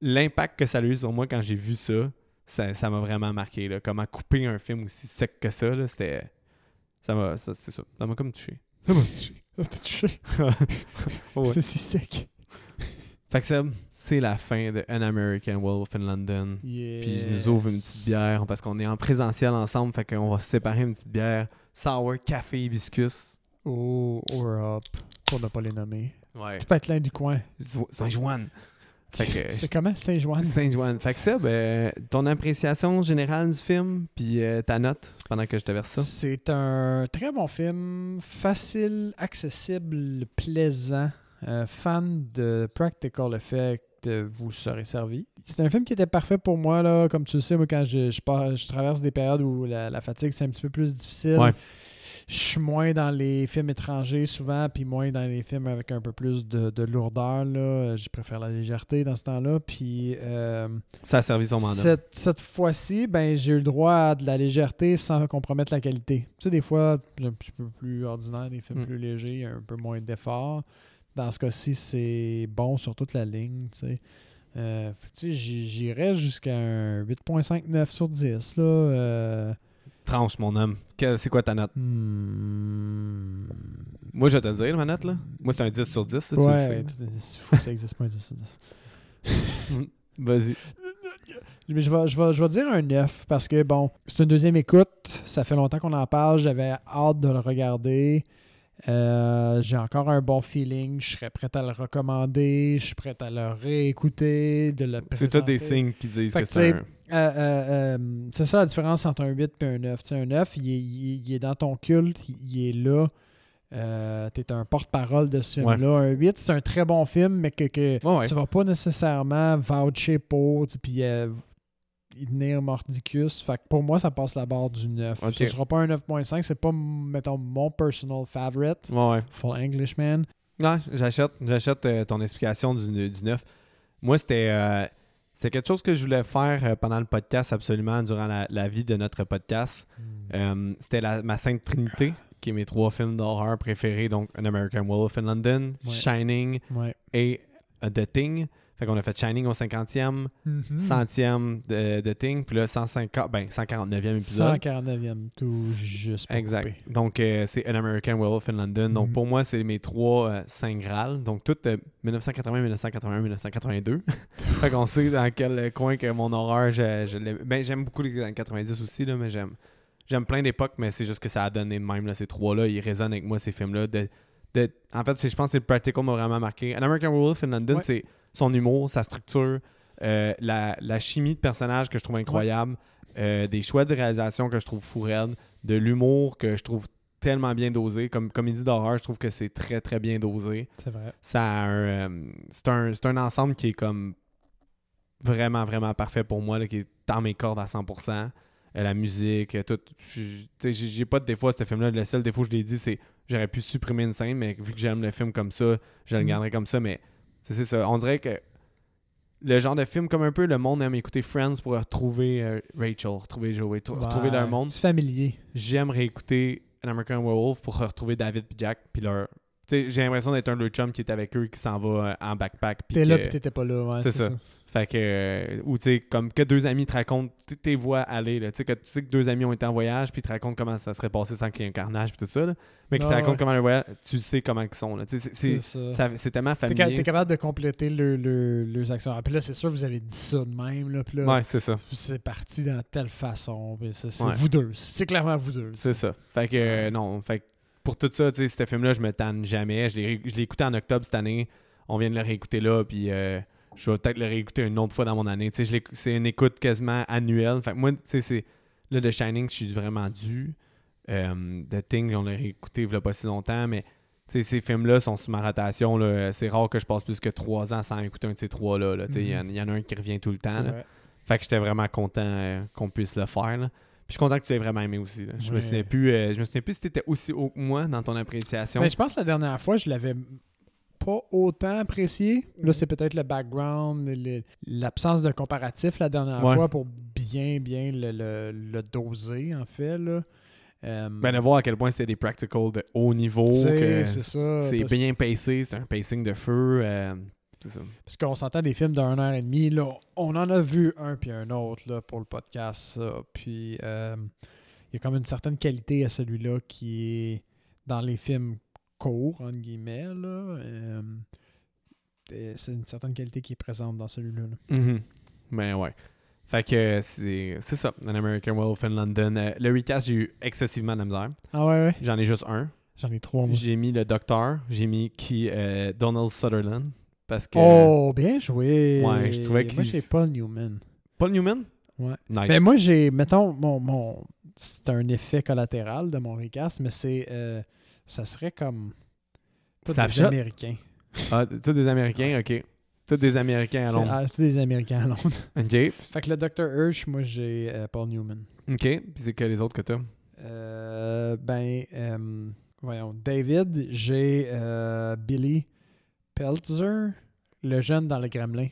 L'impact que ça a eu sur moi quand j'ai vu ça, ça m'a vraiment marqué. Là. Comment couper un film aussi sec que ça, c'était. Ça m'a. ça- C'est ça. Ça m'a comme touché. Ça m'a touché. Ça t'a touché. Ouais. C'est si sec. Fait que ça, c'est la fin de An American Wolf in London. Puis je nous ouvre une petite bière parce qu'on est en présentiel ensemble. Fait qu'on va se séparer une petite bière. Sour, café, hibiscus. Oh, Europe. Pour ne pas les nommer. Ouais. Tu peux être l'un du coin. Saint-Joanne. C'est comment? Saint-Joanne? Saint-Joanne. Fait que ça, ben, ton appréciation générale du film, puis euh, ta note pendant que je te verse ça? C'est un très bon film, facile, accessible, plaisant. Euh, fan de Practical Effect, euh, vous serez servi. C'est un film qui était parfait pour moi, là. Comme tu le sais, moi, quand je, je, pars- je traverse des périodes où la, la fatigue, c'est un petit peu plus difficile. Ouais. Je suis moins dans les films étrangers souvent, puis moins dans les films avec un peu plus de, de lourdeur. Là. Je préfère la légèreté dans ce temps-là. Puis euh, Ça a servi son mandat. cette, cette fois-ci, ben, j'ai eu le droit à de la légèreté sans compromettre la qualité. Tu sais, des fois, un petit peu plus ordinaire, des films Mm. plus légers, un peu moins d'effort. Dans ce cas-ci, c'est bon sur toute la ligne. Tu sais, Euh, j'irais jusqu'à un 8.59 sur 10. Là, euh, Tranche, mon homme. C'est quoi ta note? hmm, Moi, je vais te le dire, ma note, là. Moi, c'est un 10 sur 10, ça, tu le sais. Ouais, c'est fou que ça existe pas un 10 sur 10. Vas-y. Mais je vais, je, vais, je vais dire un 9 parce que, bon, c'est une deuxième écoute. Ça fait longtemps qu'on en parle. J'avais hâte de le regarder. Euh, J'ai encore un bon feeling. Je serais prêt à le recommander. Je suis prêt à le réécouter, de le C'est tous des signes qui disent Fait que que, c'est tu un... Euh, euh, c'est ça la différence entre un 8 et un 9. Tu sais, un 9, il est, il est- il est dans ton culte, il, est là. Euh, t'es un porte-parole de ce film-là. Un 8, c'est un très bon film, mais que, que Ouais, ouais. tu vas pas nécessairement voucher pour, tu puis tenir mordicus. Fait que pour moi, ça passe la barre du 9. Ok. Ce sera pas un 9.5, c'est pas, mettons, mon personal favorite. Ouais. Full Englishman. Non, j'achète, j'achète euh, ton explication du, du 9. Moi, c'était, euh, c'était quelque chose que je voulais faire euh, pendant le podcast, absolument, durant la, la vie de notre podcast. Euh, c'était ma Sainte Trinité, qui est mes trois films d'horreur préférés, donc An American Wolf in London, Ouais. Shining Ouais. et euh, The Thing. Fait qu'on a fait Shining au 50e, Mhm. 100e de, de Thing, puis là 150, ben, 149e épisode. 149e, tout juste. pour Exact. couper. Donc, euh, c'est An American Werewolf in London. Donc, Mhm. pour moi, c'est mes trois euh, Saint Graal. Donc, tout euh, 1980, 1981, 1982. fait qu'on sait dans quel coin que mon horreur, je, je l'aime. Ben, j'aime beaucoup les années 90 aussi, là, mais j'aime j'aime plein d'époques, mais c'est juste que ça a donné de même, là, ces trois-là. Ils résonnent avec moi, ces films-là. De, de- en fait, je pense que c'est le practical m'a vraiment marqué. An American Werewolf in London, Ouais. c'est son humour, sa structure, euh, la, la chimie de personnage que je trouve incroyable, euh, des choix de réalisation que je trouve fou raide, de l'humour que je trouve tellement bien dosé. Comme comédie d'horreur, je trouve que c'est très très bien dosé. C'est vrai. Ça euh, c'est un, c'est un ensemble qui est comme vraiment vraiment parfait pour moi, là, qui est dans mes cordes à 100%. Euh, la musique, tout. J'ai pas de défaut à ce film-là. Le seul défaut, je l'ai dit, c'est j'aurais pu supprimer une scène, mais vu que j'aime le film comme ça, je le Mm. garderai comme ça. Mais c'est ça. On dirait que le genre de film comme un peu le monde aime écouter Friends pour retrouver euh, Rachel, retrouver Joey, tr- retrouver leur monde. C'est familier. J'aime réécouter An American Werewolf pour retrouver David et Jack puis leur tu sais, j'ai l'impression d'être un de chums qui est avec eux qui s'en va euh, en backpack puis T'es là pis t'étais pas là. Ouais, c'est ça. Fait que euh, ou tu sais comme que deux amis te racontent tes voix aller tu sais que tu sais que deux amis ont été en voyage puis ils te racontent comment ça serait passé sans qu'il y ait un carnage puis tout ça là. mais qui te racontent ouais. comment le voyage, tu sais comment ils sont là, c'est- C'est c'est ça. ça- c'est tellement familier. t'es capable de compléter le, le- leurs actions. Ah, puis là, c'est sûr, vous avez dit ça de même. Là, puis là, Ouais, c'est ça. c'est parti dans telle façon. puis c'est Ouais. vous deux. C'est clairement vous deux. C'est ça. Fait que euh, non, fait que pour tout ça, tu sais, ce film-là, je me tanne jamais. Je l'ai ré- je l'ai écouté en octobre cette année. On vient de le réécouter là, puis euh, je vais peut-être le réécouter une autre fois dans mon année. Tu c'est une écoute quasiment annuelle. Fait que moi, tu sais, c'est là The Shining, je suis vraiment dû. Euh, The Thing, on l'a réécouté il y a pas si longtemps, mais tu ces films-là sont sur ma rotation. C'est rare que je passe plus que trois ans sans écouter un de ces trois-là. là. Tu Il y en- il y, en a un qui revient tout le temps. Là. Fait que j'étais vraiment content euh, qu'on puisse le faire. là. Puis je suis content que tu aies vraiment aimé aussi. là. Je me Ouais. souviens plus. euh, je me souviens plus si t'étais aussi haut que moi dans ton appréciation. Mais je pense que la dernière fois, je l'avais pas autant apprécié. Là, c'est peut-être le background, l'absence de comparatif la dernière Ouais. fois pour bien, bien le, le- le doser, en fait. Là. Euh, Ben, de voir à quel point c'était des practicals de haut niveau. c'est ça. C'est bien pacé. C'est un pacing de feu. euh, ça. Parce qu'on s'entend des films d'une heure et demie. Là, on en a vu un puis un autre là, pour le podcast. ça. Puis euh, il y a comme une certaine qualité à celui-là qui est dans les films courts, entre guillemets. Là. Euh, c'est une certaine qualité qui est présente dans celui-là. là. Mhm. Ben ouais. Fait que c'est c'est ça. An American Wolf in London. Euh, le recast, j'ai eu excessivement de la misère. Ah ouais, ouais? J'en ai juste un. J'en ai trois, moi. J'ai mis le docteur. J'ai mis qui euh, Donald Sutherland. Parce que. Oh, bien joué. Ouais, je trouvais Moi, qu'il- j'ai Paul Newman. Paul Newman? Ouais. Nice. Mais moi, j'ai, mettons, mon, mon c'est un effet collatéral de mon recast, mais c'est, euh, ça serait comme tous des? Américains. Ah, tous des Américains, ok. Tous des Américains à Londres. ah, tous des Américains à Londres. Ok. fait que le Dr. Hirsch, moi, j'ai euh, Paul Newman. Ok. Puis c'est que les autres que t'as? Euh, ben, euh, voyons, David, j'ai Billy Peltzer, le jeune dans le Gremlin.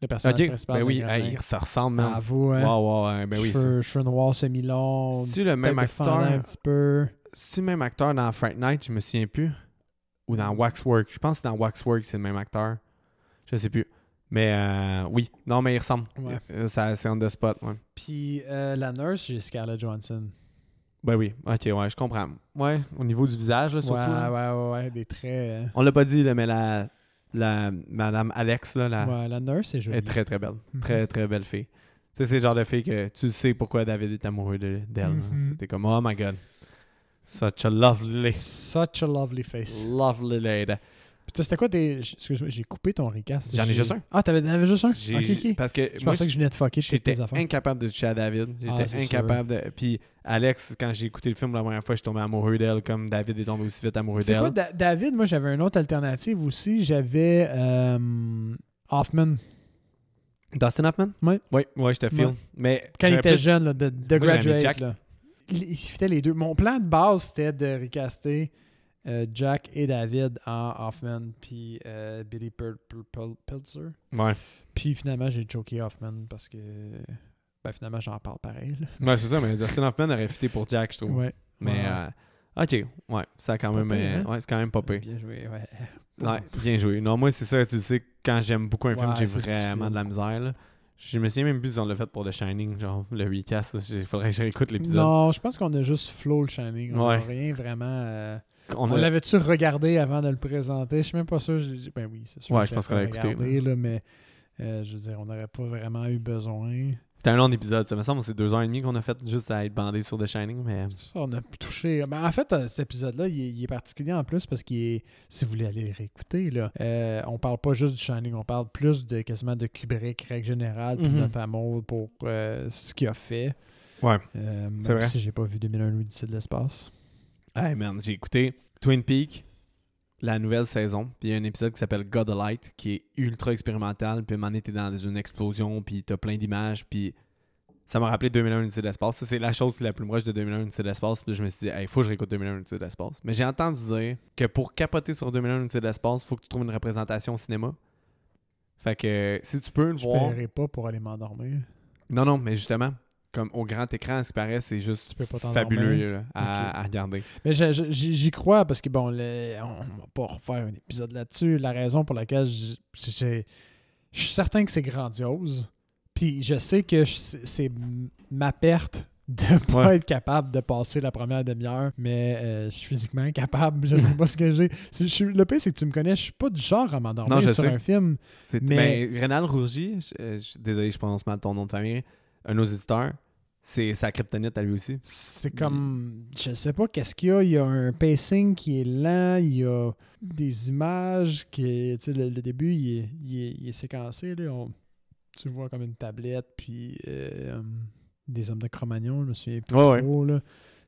Le personnage Ok. principal. Ben oui, hey, ça ressemble, man. À vous, hein? Wow, ben oui. cheveux, cheveux noirs semi-longs. C'est-tu le même acteur? Un petit peu. C'est-tu le même acteur dans Fright Night? Je me souviens plus. Ou dans Waxwork Je pense que dans Waxwork, c'est le même acteur. Je sais plus. Mais euh, oui. Non, mais il ressemble. Ouais. Euh, ça, c'est on the spot, ouais. Puis euh, la nurse, j'ai Scarlett Johansson. Ben oui. Ok, ouais, je comprends. Ouais, au niveau du visage, là, surtout. ouais, là. ouais, ouais, ouais, des traits. euh, On l'a pas dit, là, mais la, la Madame Alex, là, la, Ouais, la nurse, c'est joli. est très, très belle. Mhm. Très, très belle fille. Tu sais, c'est le genre de fille que tu sais pourquoi David est amoureux de- d'elle. là. Mhm. T'es comme, oh my god. Such a lovely, Such a lovely face. lovely lady. Putain, C'était quoi tes. Excuse-moi, j'ai coupé ton recast. J'en ai juste un. Ah, t'avais t'avais juste un? J'ai- Ok, ok. Parce que Je moi, pensais que je venais de fucker j'étais incapable de toucher à David. Ah, J'étais c'est incapable de. Puis Alex, quand j'ai écouté le film la première fois, je suis tombé amoureux d'elle, comme David est tombé aussi vite amoureux C'est quoi, d'elle. Da- David, moi j'avais une autre alternative aussi. J'avais euh, Hoffman. Dustin Hoffman? Ouais. Oui, ouais, je te. Ouais. Mais Quand il était plus- jeune, là, de, de Moi, Graduate. Jack. Là. Il, fitait les deux. Mon plan de base, c'était de recaster euh, Jack et David en Hoffman, puis euh, Billy Pilzer. Ouais. Puis finalement, j'ai choqué Hoffman parce que. Ben finalement, j'en parle pareil. là. Ouais, c'est ça, mais Dustin Hoffman aurait fité pour Jack, je trouve. Ouais. Mais, Ouais. euh, ok, ouais, ça a quand même. pire, euh, hein? ouais, c'est quand même pas pire. Bien joué, ouais. Ouais, bien joué. Non, moi, c'est ça, tu sais, quand j'aime beaucoup un film, j'ai vraiment difficile. de la misère, là. Je me souviens même plus si on l'a fait pour The Shining, genre le recast. Il faudrait que je réécoute l'épisode. Non, je pense qu'on a juste Flow le Shining. On Ouais. n'a rien vraiment. euh, On On a- l'avait-tu regardé avant de le présenter? Je suis même pas sûr. j'ai- Ben oui, c'est sûr. Ouais, que je pense qu'on l'a écouté, regardé, là, mais euh, je veux dire, on n'aurait pas vraiment eu besoin. C'était un long épisode, ça me semble que c'est deux heures et demie qu'on a fait juste à être bandé sur The Shining, mais Ça, on a touché. Ben, en fait, euh, cet épisode-là, il, est- il est particulier en plus parce qu'il est. Si vous voulez aller le réécouter, là, euh, on parle pas juste du Shining, on parle plus de quasiment de Kubrick, règle générale, puis de Mhm. notre amour pour euh, ce qu'il a fait. Ouais. Euh, C'est même vrai. si j'ai pas vu 2001 l'Odyssée de l'espace. Hey man, j'ai écouté Twin Peaks, la nouvelle saison, puis il y a un épisode qui s'appelle Godlight, qui est ultra expérimental, puis à un moment donné, t'es dans une explosion, puis t'as plein d'images, puis ça m'a rappelé 2001 Unité de l'espace. Ça, c'est la chose la plus proche de 2001 Unité de l'espace, puis je me suis dit, hey, faut que je réécoute 2001 Unité de l'espace. Mais j'ai entendu dire que pour capoter sur 2001 Unité de l'espace, faut que tu trouves une représentation au cinéma. Fait que si tu peux le Je voir... paierai pas pour aller m'endormir. Non, non, mais justement, comme au grand écran, ce qui paraît, c'est juste pas fabuleux là, à, regarder. Mais j'y crois parce que, bon, on va pas refaire un épisode là-dessus. La raison pour laquelle je suis certain que c'est grandiose. Puis je sais que c'est ma perte de pas Ouais. être capable de passer la première demi-heure, mais euh, je suis physiquement incapable. Je sais pas ce que j'ai. Le pire, c'est que tu me connais, je suis pas du genre à m'endormir sur sais. un film. Mais- Mais Rénal Rougy, je- euh, je- désolé, je prononce mal ton nom de famille, un de nos éditeurs, c'est sa kryptonite à lui aussi. C'est comme, je sais pas qu'est-ce qu'il y a? Il y a un pacing qui est lent, il y a des images qui, tu sais, le, le début, il est, il est- il est séquencé. Là. On- tu vois comme une tablette, puis euh, des hommes de Cro-Magnon, je me souviens plus Ouais, ouais. là.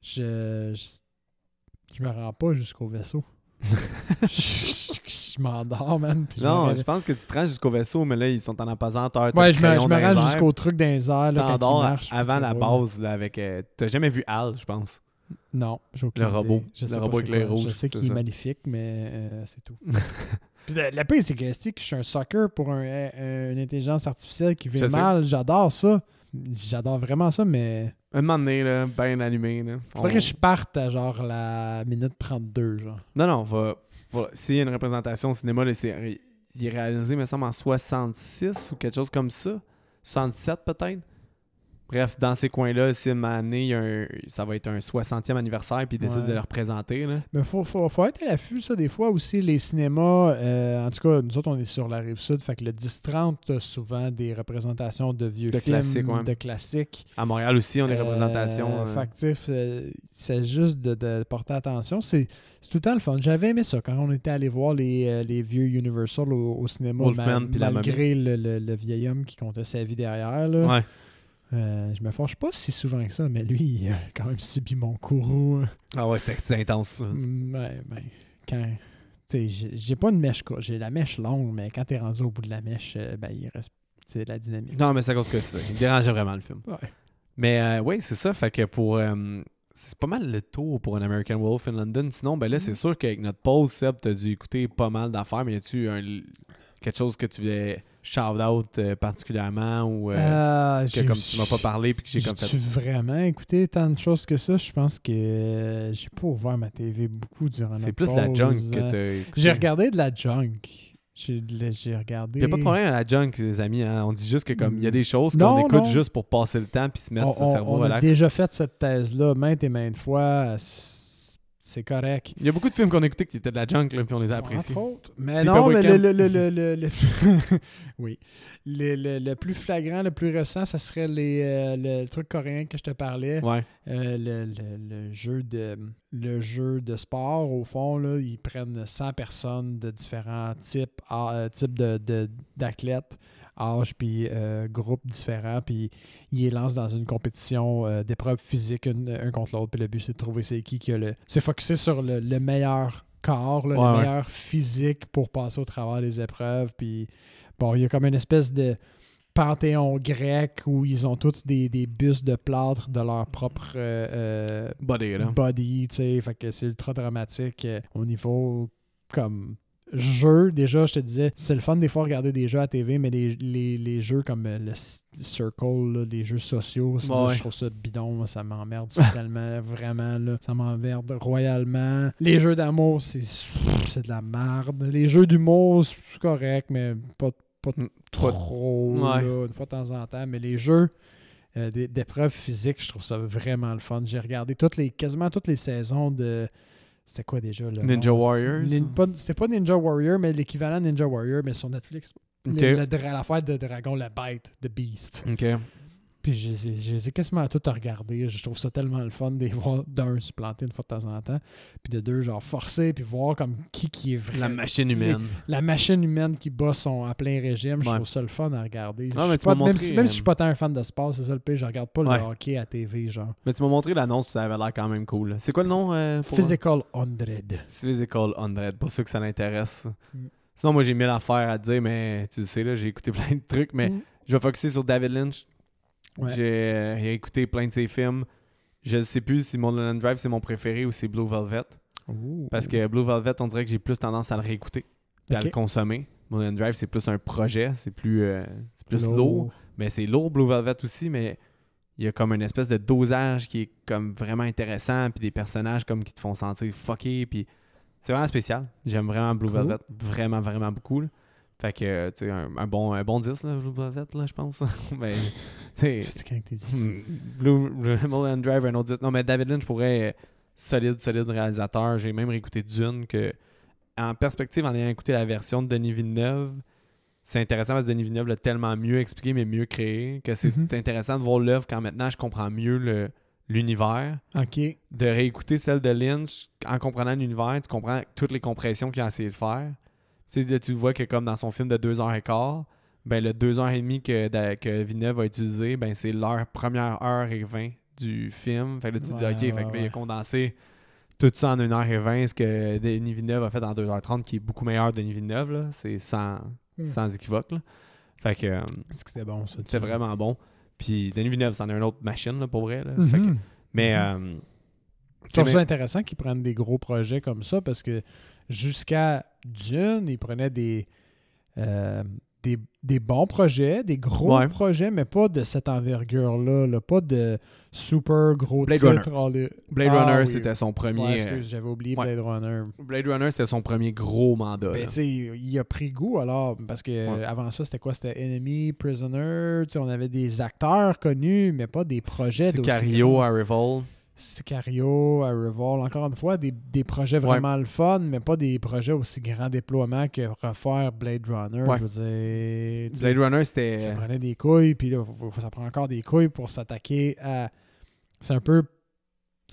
Je, je, je me rends pas jusqu'au vaisseau. je je m'endors, man. je Non, je pense que tu te rends jusqu'au vaisseau, mais là, ils sont en apesanteur. Ouais, je me, je me les rends jusqu'au truc les airs, Tu t'endors avant la base là, avec. euh, T'as jamais vu Al, je pense? Non, j'ai aucune Le robot. Je Le robot avec c'est l'œil quoi. rouge, Je sais qu'il est magnifique, mais euh, c'est tout. Puis le, le pire, c'est que, je suis un sucker pour un- un- une intelligence artificielle qui sais. mal. J'adore ça. J'adore vraiment ça, mais Un moment donné, là, bien allumé. Là. faudrait On- que je parte à genre la minute 32, genre. Non, non, va, a une représentation au cinéma, c'est, il est réalisé, me semble, en 66 ou quelque chose comme ça. 67 peut-être. Bref, dans ces coins-là, si une année, il y a un- ça va être un 60e anniversaire, puis ils décident Ouais. de le représenter. Là. Mais faut, faut, faut être à l'affût, ça. Des fois aussi, les cinémas, euh, en tout cas, nous autres, on est sur la rive sud, fait que le 10-30 a souvent des représentations de vieux De films, ouais. de classiques. À Montréal aussi, on a des Euh, représentations. euh, tu sais, euh, c'est juste de, de porter attention. C'est c'est tout le temps le fun. J'avais aimé ça quand on était allé voir les, les vieux Universal au, au cinéma, Wolfman ma- puis la malgré le, le- le vieil homme qui comptait sa vie derrière. Là. ouais. Euh, je me fâche pas si souvent que ça, mais lui, il a quand même subi mon courroux. Ah ouais, c'était intense. ça. Mm, Ouais, ben, quand. Tu sais, j'ai pas une mèche courte, j'ai la mèche longue, mais quand t'es rendu au bout de la mèche, euh, ben, il reste c'est de la dynamique. Non, mais c'est à cause que c'est ça. Il me dérangeait vraiment le film. Ouais. Mais euh, oui, c'est ça. Fait que pour. euh, c'est pas mal le tour pour un American Wolf in London. Sinon, ben là, c'est sûr qu'avec notre pause, Seb, t'as dû écouter pas mal d'affaires, mais y a-tu un, quelque chose que tu voulais shout-out euh, particulièrement ou euh, Euh, que comme tu m'as pas parlé puis que j'ai comme fait. vraiment écouté tant de choses que ça? Je pense que euh, j'ai pas ouvert ma TV beaucoup durant C'est plus la pause. junk que Euh, t'as écouté. J'ai regardé de la junk. J'ai regardé... Y a pas de problème à la junk, les amis. hein. On dit juste que comme il y a des choses qu'on écoute non. juste pour passer le temps puis se mettre On, son on- cerveau on a relax. déjà fait cette thèse-là maintes et maintes fois. C'est correct. Il y a beaucoup de films qu'on a écoutés qui étaient de la junk, là, puis on les a appréciés. Mais non, mais le, le, le, le, oui. Le, le- le plus flagrant, le plus récent, ça serait les, euh, le truc coréen que je te parlais. Ouais. Euh, le, le- le jeu de, le jeu de sport, au fond, là, ils prennent 100 personnes de différents types, ah, euh, types de, de- âges, puis euh, groupes différents, puis ils les lancent dans une compétition euh, d'épreuves physiques, une- un contre l'autre, puis le but, c'est de trouver c'est qui qui a le... C'est focusé sur le, le meilleur corps, là, Ouais, le ouais. meilleur physique pour passer au travers des épreuves, puis bon, il y a comme une espèce de panthéon grec où ils ont tous des, des bustes de plâtre de leur propre euh, euh, Body, là. body, tu sais, fait que c'est ultra dramatique au niveau comme jeu, déjà, je te disais, c'est le fun des fois regarder des jeux à TV, mais les, les, les jeux comme euh, le Circle, là, les jeux sociaux, ça, Ouais. je trouve ça bidon, ça m'emmerde socialement, vraiment, là, ça m'emmerde royalement. Les jeux d'amour, c'est de la merde. Les jeux d'humour, c'est correct, mais pas, pas Mm, trop, Ouais. là, une fois de temps en temps, mais les jeux euh, d'é- d'épreuves physiques, je trouve ça vraiment le fun. J'ai regardé toutes les, quasiment toutes les saisons de. C'était quoi déjà le Ninja nom? Warriors? Nin- C'était pas Ninja Warrior, mais l'équivalent Ninja Warrior, mais sur Netflix. Ok. Le- le dra- L'affaire de Dragon, la bête, The Beast. Ok. Puis je les ai- je les ai quasiment toutes à regarder. Je trouve ça tellement le fun de les voir d'un se planter une fois de temps en temps. Puis de deux, genre forcer, puis voir comme qui qui est vrai. La machine humaine. La machine humaine qui bat son à plein régime, je trouve ça le fun à regarder. Ah, mais tu pas- m'as même, montré, si, même si je euh, suis pas tant un fan de sport, c'est ça le pire, je regarde pas Ouais. le hockey à TV, genre. Mais tu m'as montré l'annonce, puis ça avait l'air quand même cool. C'est quoi le nom euh, pour Physical 100. Physical 100. Pas sûr que ça l'intéresse. Mm. Sinon, moi, j'ai mille affaires à te dire, mais tu le sais, là, j'ai écouté plein de trucs, mais Mm. je vais focuser sur David Lynch. Ouais. J'ai écouté plein de ses films. Je ne sais plus si Mulholland Drive, c'est mon préféré ou c'est Blue Velvet. Parce que Blue Velvet, on dirait que j'ai plus tendance à le réécouter à le consommer. Mulholland Drive, c'est plus un projet, c'est plus, euh, c'est plus Lourd. lourd. Mais c'est lourd, Blue Velvet aussi, mais il y a comme une espèce de dosage qui est comme vraiment intéressant, puis des personnages comme qui te font sentir fucké, puis c'est vraiment spécial. J'aime vraiment Blue Cool. Velvet, vraiment, vraiment beaucoup. là. Fait que, tu sais, un, un bon, un bon 10, là, Blue Velvet, là, je pense. mais, tu sais. Hmm, Blue, Blue Mulholland Drive, un autre 10. Non, mais David Lynch pourrait euh, solide, solide réalisateur. J'ai même réécouté Dune que, en perspective, en ayant écouté la version de Denis Villeneuve, c'est intéressant parce que Denis Villeneuve l'a tellement mieux expliqué, mais mieux créé, que c'est Mhm. intéressant de voir l'œuvre quand maintenant je comprends mieux le- l'univers. Ok. De réécouter celle de Lynch, en comprenant l'univers, tu comprends toutes les compressions qu'il a essayé de faire. Tu sais, là, tu vois que comme dans son film de 2h15, ben le 2h30 que, que Villeneuve a utilisé, ben c'est leur première heure et 20 du film. Fait que là, tu te dis, Ouais, OK, fait que ouais, il a condensé tout ça en 1h20, ce que Denis Villeneuve a fait en 2h30, qui est beaucoup meilleur que Denis Villeneuve, là. C'est sans, Hmm. sans équivoque, là. Fait que euh, c'était bon, ça. c'est vraiment bon. Puis Denis Villeneuve, c'en est une autre machine, là, pour vrai, là. Fait que- mais... Mhm. euh, Je trouve ça intéressant qu'ils prennent des gros projets comme ça parce que jusqu'à Dune, ils prenaient des, euh, des, des bons projets, des gros Ouais. projets, mais pas de cette envergure-là. là, pas de super gros Blade. Holly- Blade Ah Runner, oui. c'était son premier... Ouais, excuse, j'avais oublié ouais. Blade Runner. Blade Runner, c'était son premier gros mandat. Ben, il a pris goût alors, parce que avant ça, c'était quoi? C'était Enemy, Prisoner. On avait des acteurs connus, mais pas des projets Sicario. Arrival. Sicario, Arrival, encore une fois, des, des projets Ouais. vraiment le fun, mais pas des projets aussi grand déploiement que refaire Blade Runner. Ouais. Je veux dire, Blade Runner, c'était. ça prenait des couilles, puis là, ça prend encore des couilles pour s'attaquer à. C'est un peu, tu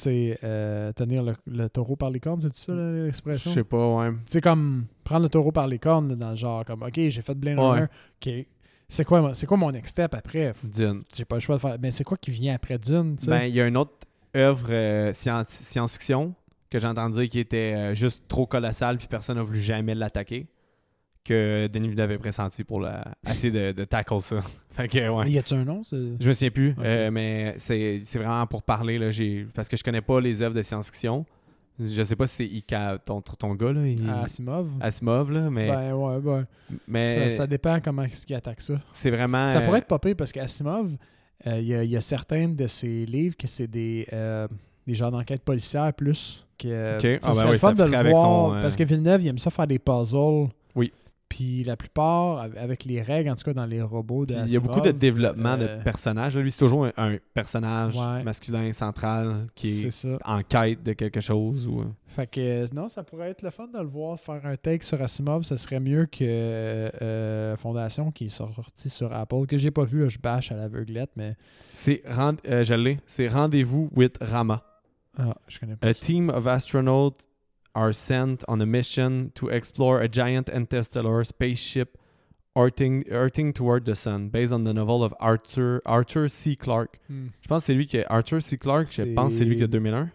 sais, euh, tenir le, le taureau par les cornes, c'est ça là, Je l'expression? sais pas, ouais. C'est comme prendre le taureau par les cornes dans le genre, comme, OK, j'ai fait Blade Ouais. Runner, OK, c'est quoi, quoi mon next step après? Dune. J'ai pas le choix de faire. Mais c'est quoi qui vient après Dune? Ben, il y a une autre œuvre euh, scien- science-fiction que j'ai entendu dire qui était euh, juste trop colossale puis personne n'a voulu jamais l'attaquer. Que Denis Villeneuve avait pressenti pour la... essayer de, de tackle ça. fait que, ouais. Y a-tu un nom? Je me souviens plus, euh, mais c'est vraiment pour parler. Là, parce que je connais pas les œuvres de science-fiction. Je sais pas si c'est Ika, ton, ton gars, là, il- Asimov? Asimov, là, mais, Ben ouais, ben. mais Ça, ça dépend comment est-ce qu'il attaque ça. c'est vraiment. Ça pourrait être pire parce qu'Asimov, euh, il y, a- il y a certains de ses livres que c'est des, euh, des genres d'enquête policière plus. Que, Ok. ça Ah ben oui, fun de le voir son, euh, parce que Villeneuve, il aime ça faire des puzzles. Oui. Puis la plupart, av- avec les règles, en tout cas dans les robots de il y a beaucoup de développement euh, de personnages. Là, lui, c'est toujours un, un personnage Ouais. masculin central qui est en quête de quelque chose. Ou... Fait que euh, non, ça pourrait être le fun de le voir faire un take sur Asimov. Ce serait mieux que euh, euh, Fondation qui est sorti sur Apple, que j'ai pas vu, je bâche à l'aveuglette, mais C'est, rend- euh, je l'ai, c'est Rendez-vous with Rama. ah, je connais pas. A ça. team of astronauts are sent on a mission to explore a giant interstellar spaceship orbiting toward the sun, based on the novel of Arthur, Arthur C. Clarke. Hmm. Je pense que c'est lui qui est Arthur C. Clarke, je pense que c'est lui qui a 2001.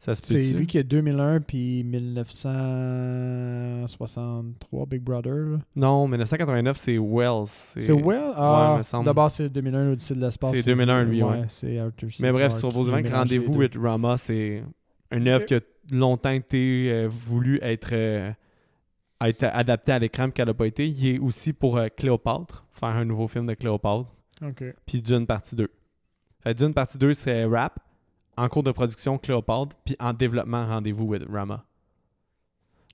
Ça se C'est lui qui a 2001 puis 1963 Big Brother. là. Non, 1989, c'est Wells. C'est Well? Ouais, Ah, d'abord c'est 2001 l'Odyssée de l'espace. C'est 2001, lui, ouais. c'est Arthur C. Mais bref, que mélangé les Rendez-vous with Rama, c'est une œuvre Ok. Qui longtemps été euh, voulu être, euh, être adaptée à l'écran, puis qu'elle n'a pas été. Il est aussi pour euh, Cléopâtre, faire un nouveau film de Cléopâtre, Ok. puis Dune partie 2. Fait Dune partie 2, c'est rap, en cours de production Cléopâtre, puis en développement Rendez-vous with Rama.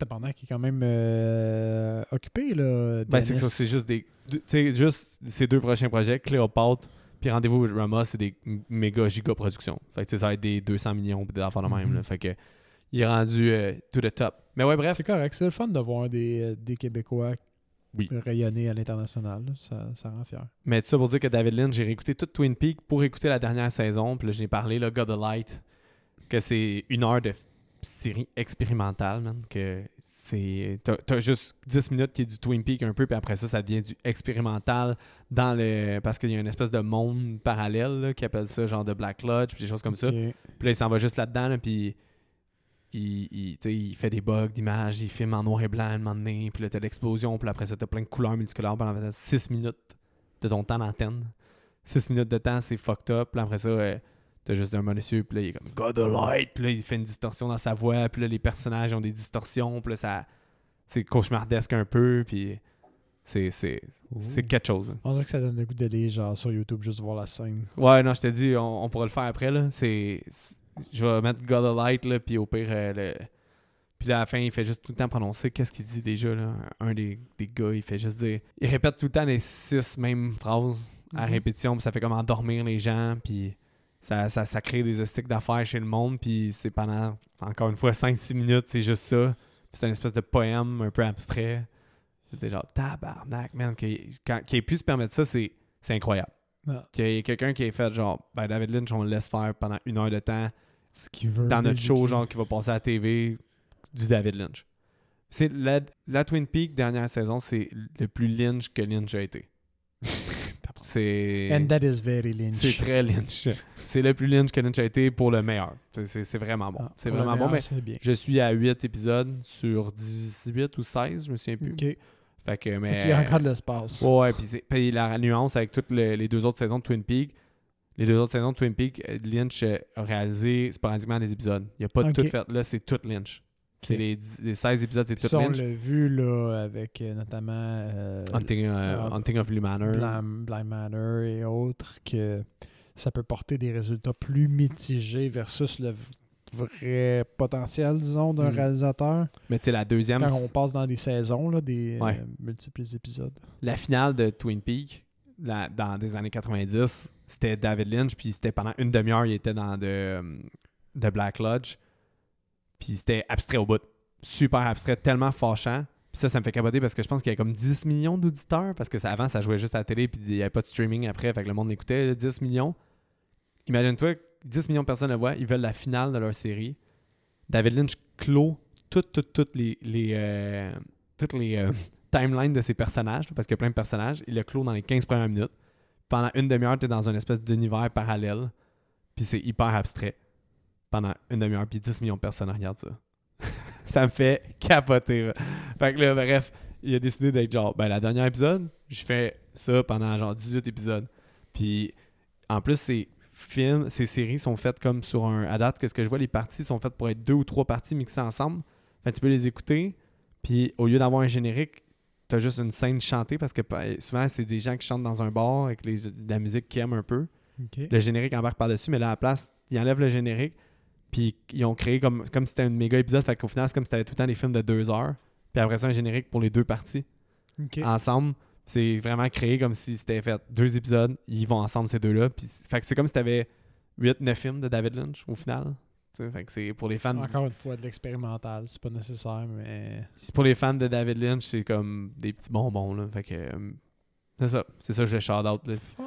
Pendant qu'il est quand même euh, occupé, là. Ben, c'est que ça, Dennis. c'est juste des. Tu sais, juste ces deux prochains projets, Cléopâtre, puis Rendez-vous with Rama, c'est des méga giga productions. Fait que tu sais, ça va être des 200 millions, puis des affaires de même. Mhm. là. Fait que il est rendu euh, to the top. Mais ouais, bref. C'est correct, c'est le fun de voir des, euh, des Québécois Oui. rayonner à l'international. Ça, ça rend fier. Mais tout ça pour dire que David Lynch, j'ai réécouté toute Twin Peaks pour écouter la dernière saison. Puis là, j'ai parlé, là, God of Light, que c'est une heure de série expérimentale, man. Que c'est. T'as, t'as juste 10 minutes qui est du Twin Peaks un peu, puis après ça, ça devient du expérimental dans le. Parce qu'il y a une espèce de monde parallèle, là, qui appelle ça genre de Black Lodge, puis des choses comme ça. Puis là, il s'en va juste là-dedans, là, puis il, il, fait des bugs d'images, il filme en noir et blanc à un moment donné, puis là, t'as l'explosion, puis après ça, t'as plein de couleurs multicolores pendant 6 minutes de ton temps d'antenne. 6 minutes de temps, c'est fucked up. Puis après ça, euh, t'as juste un monsieur, puis là, il est comme God of Light, puis là, il fait une distorsion dans sa voix, puis là, les personnages ont des distorsions, puis là, ça, c'est cauchemardesque un peu, puis c'est, c'est, c'est quelque chose. On dirait que ça donne le goût d'aller genre sur YouTube juste voir la scène. Ouais, non, je te dis, on, on pourra le faire après, là. C'est... c'est- Je vais mettre God of Light, là, puis au pire, euh, le... Puis là, à la fin, il fait juste tout le temps prononcer qu'est-ce qu'il dit déjà, là. Un des, des gars, il fait juste dire... Il répète tout le temps les six mêmes phrases à Mhm. répétition, puis ça fait comme endormir les gens, puis ça, ça, ça crée des estiques d'affaires chez le monde, puis c'est pendant, encore une fois, 5-6 minutes, c'est juste ça. Puis c'est une espèce de poème un peu abstrait. C'était genre, tabarnak, man. Quand- qu'il ait pu se permettre ça, c'est c'est incroyable. Ah. Qu'il y ait quelqu'un qui ait fait genre, ben David Lynch, on le laisse faire pendant une heure de temps Ce qu'il veut. dans notre show, genre, qui va passer à la TV, du David Lynch. C'est la, la Twin Peaks dernière saison, c'est le plus Lynch que Lynch a été. C'est. And that is very Lynch. C'est très Lynch. c'est le plus Lynch que Lynch a été pour le meilleur. C'est- vraiment bon. Ah, c'est vraiment bon, meilleur, mais bien. je suis à 8 épisodes sur 18 ou 16, je me souviens plus. Ok. Fait que, mais. Fait qu'il y a encore de l'espace. Ouais, puis la nuance avec toutes les, les deux autres saisons de Twin Peaks, les deux autres saisons de Twin Peaks, euh, Lynch a réalisé sporadiquement des épisodes. Il n'y a pas de Ok. tout fait. Là, c'est tout Lynch. C'est les, les 16 épisodes, c'est tout ça, on Lynch. l'a vu là, avec euh, notamment euh, Hunting, euh, Hunting of Blue Manor. Blind, Blind Manor et autres, que ça peut porter des résultats plus mitigés versus le vrai potentiel, disons, d'un Mm. réalisateur. Mais tu sais, la deuxième, Quand on passe dans des saisons, là, des Ouais. euh, multiples épisodes. la finale de Twin Peaks, la- dans des années 90, c'était David Lynch, puis c'était pendant une demi-heure, il était dans de, euh, de Black Lodge. Puis c'était abstrait au bout. Super abstrait, tellement fâchant. Puis ça, ça me fait capoter parce que je pense qu'il y a comme 10 millions d'auditeurs, parce que ça, avant, ça jouait juste à la télé, puis il n'y avait pas de streaming après, fait que le monde écoutait là, 10 millions. Imagine-toi, 10 millions de personnes le voient, ils veulent la finale de leur série. David Lynch clôt toutes, les, les, euh, les euh, timelines de ses personnages, parce qu'il y a plein de personnages. Il le clôt dans les 15 premières minutes. Pendant une demi-heure, tu es dans une espèce d'univers parallèle, puis c'est hyper abstrait. Pendant une demi-heure, puis 10 millions de personnes regardent ça. ça me fait capoter. Fait que là, bref, il a décidé d'être genre, ben, la dernière épisode, je fais ça pendant genre 18 épisodes. Puis en plus, ces films, ces séries sont faites comme sur un. À date, qu'est-ce que je vois, les parties sont faites pour être deux ou trois parties mixées ensemble. Fait tu peux les écouter, puis au lieu d'avoir un générique, t'as juste une scène chantée parce que pa- souvent, c'est des gens qui chantent dans un bar avec les- la musique qu'ils aiment un peu. Le générique embarque par-dessus, mais là, à la place, ils enlèvent le générique, puis ils ont créé comme, comme si c'était un méga épisode. Fait qu'au final, c'est comme si c'était tout le temps des films de deux heures. Puis après ça, un générique pour les deux parties. Ensemble. C'est vraiment créé comme si c'était fait deux épisodes, ils vont ensemble ces deux-là. Puis, fait que c'est comme si t'avais 8-9 films de David Lynch au final. Fait que c'est pour les fans. Encore une fois, de l'expérimental, c'est pas nécessaire, mais. c'est pour les fans de David Lynch, c'est comme des petits bonbons là. Fait que euh, c'est ça, c'est ça que je vais shout out là. Fun.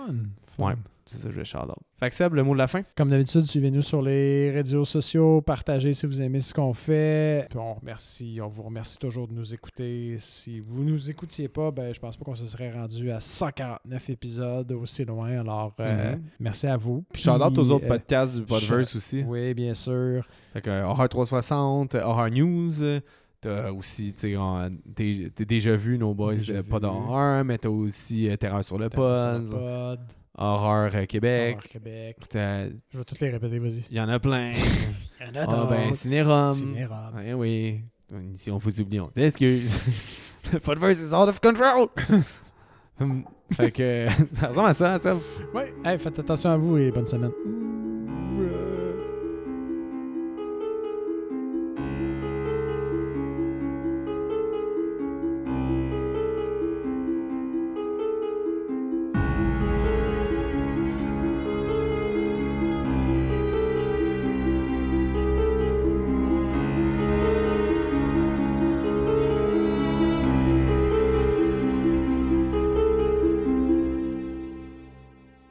fun. Ouais. C'est ça que je vais shout out. Fait que Seb, le mot de la fin? Comme d'habitude, suivez-nous sur les réseaux sociaux, partagez si vous aimez ce qu'on fait. Puis on remercie, on vous remercie toujours de nous écouter. Si vous nous écoutiez pas, ben je pense pas qu'on se serait rendu à 149 épisodes aussi loin. Alors euh, Mhm. merci à vous. Puis shout out aux autres euh, podcasts du Podverse aussi. Oui, bien sûr. Fait que Horror 360, euh, Horror News, t'as aussi, tu sais, t'es déjà vu nos boys, Déjà euh, pas d'horreur, mais t'as aussi euh, Terreur sur le Terreur pod, sur le pod, Horreur euh, Québec, Horror Québec. t'as- Je vais toutes les répéter, vas-y. il y en a plein. Il y en a Ah ben, d'autres. Cinérum. Cinérum. Ouais, oui. Si on faut oublier, on s'excuse. le Podverse is out of control. Fait que ça ressemble à ça, ça. Ouais. Hey, faites attention à vous et bonne semaine.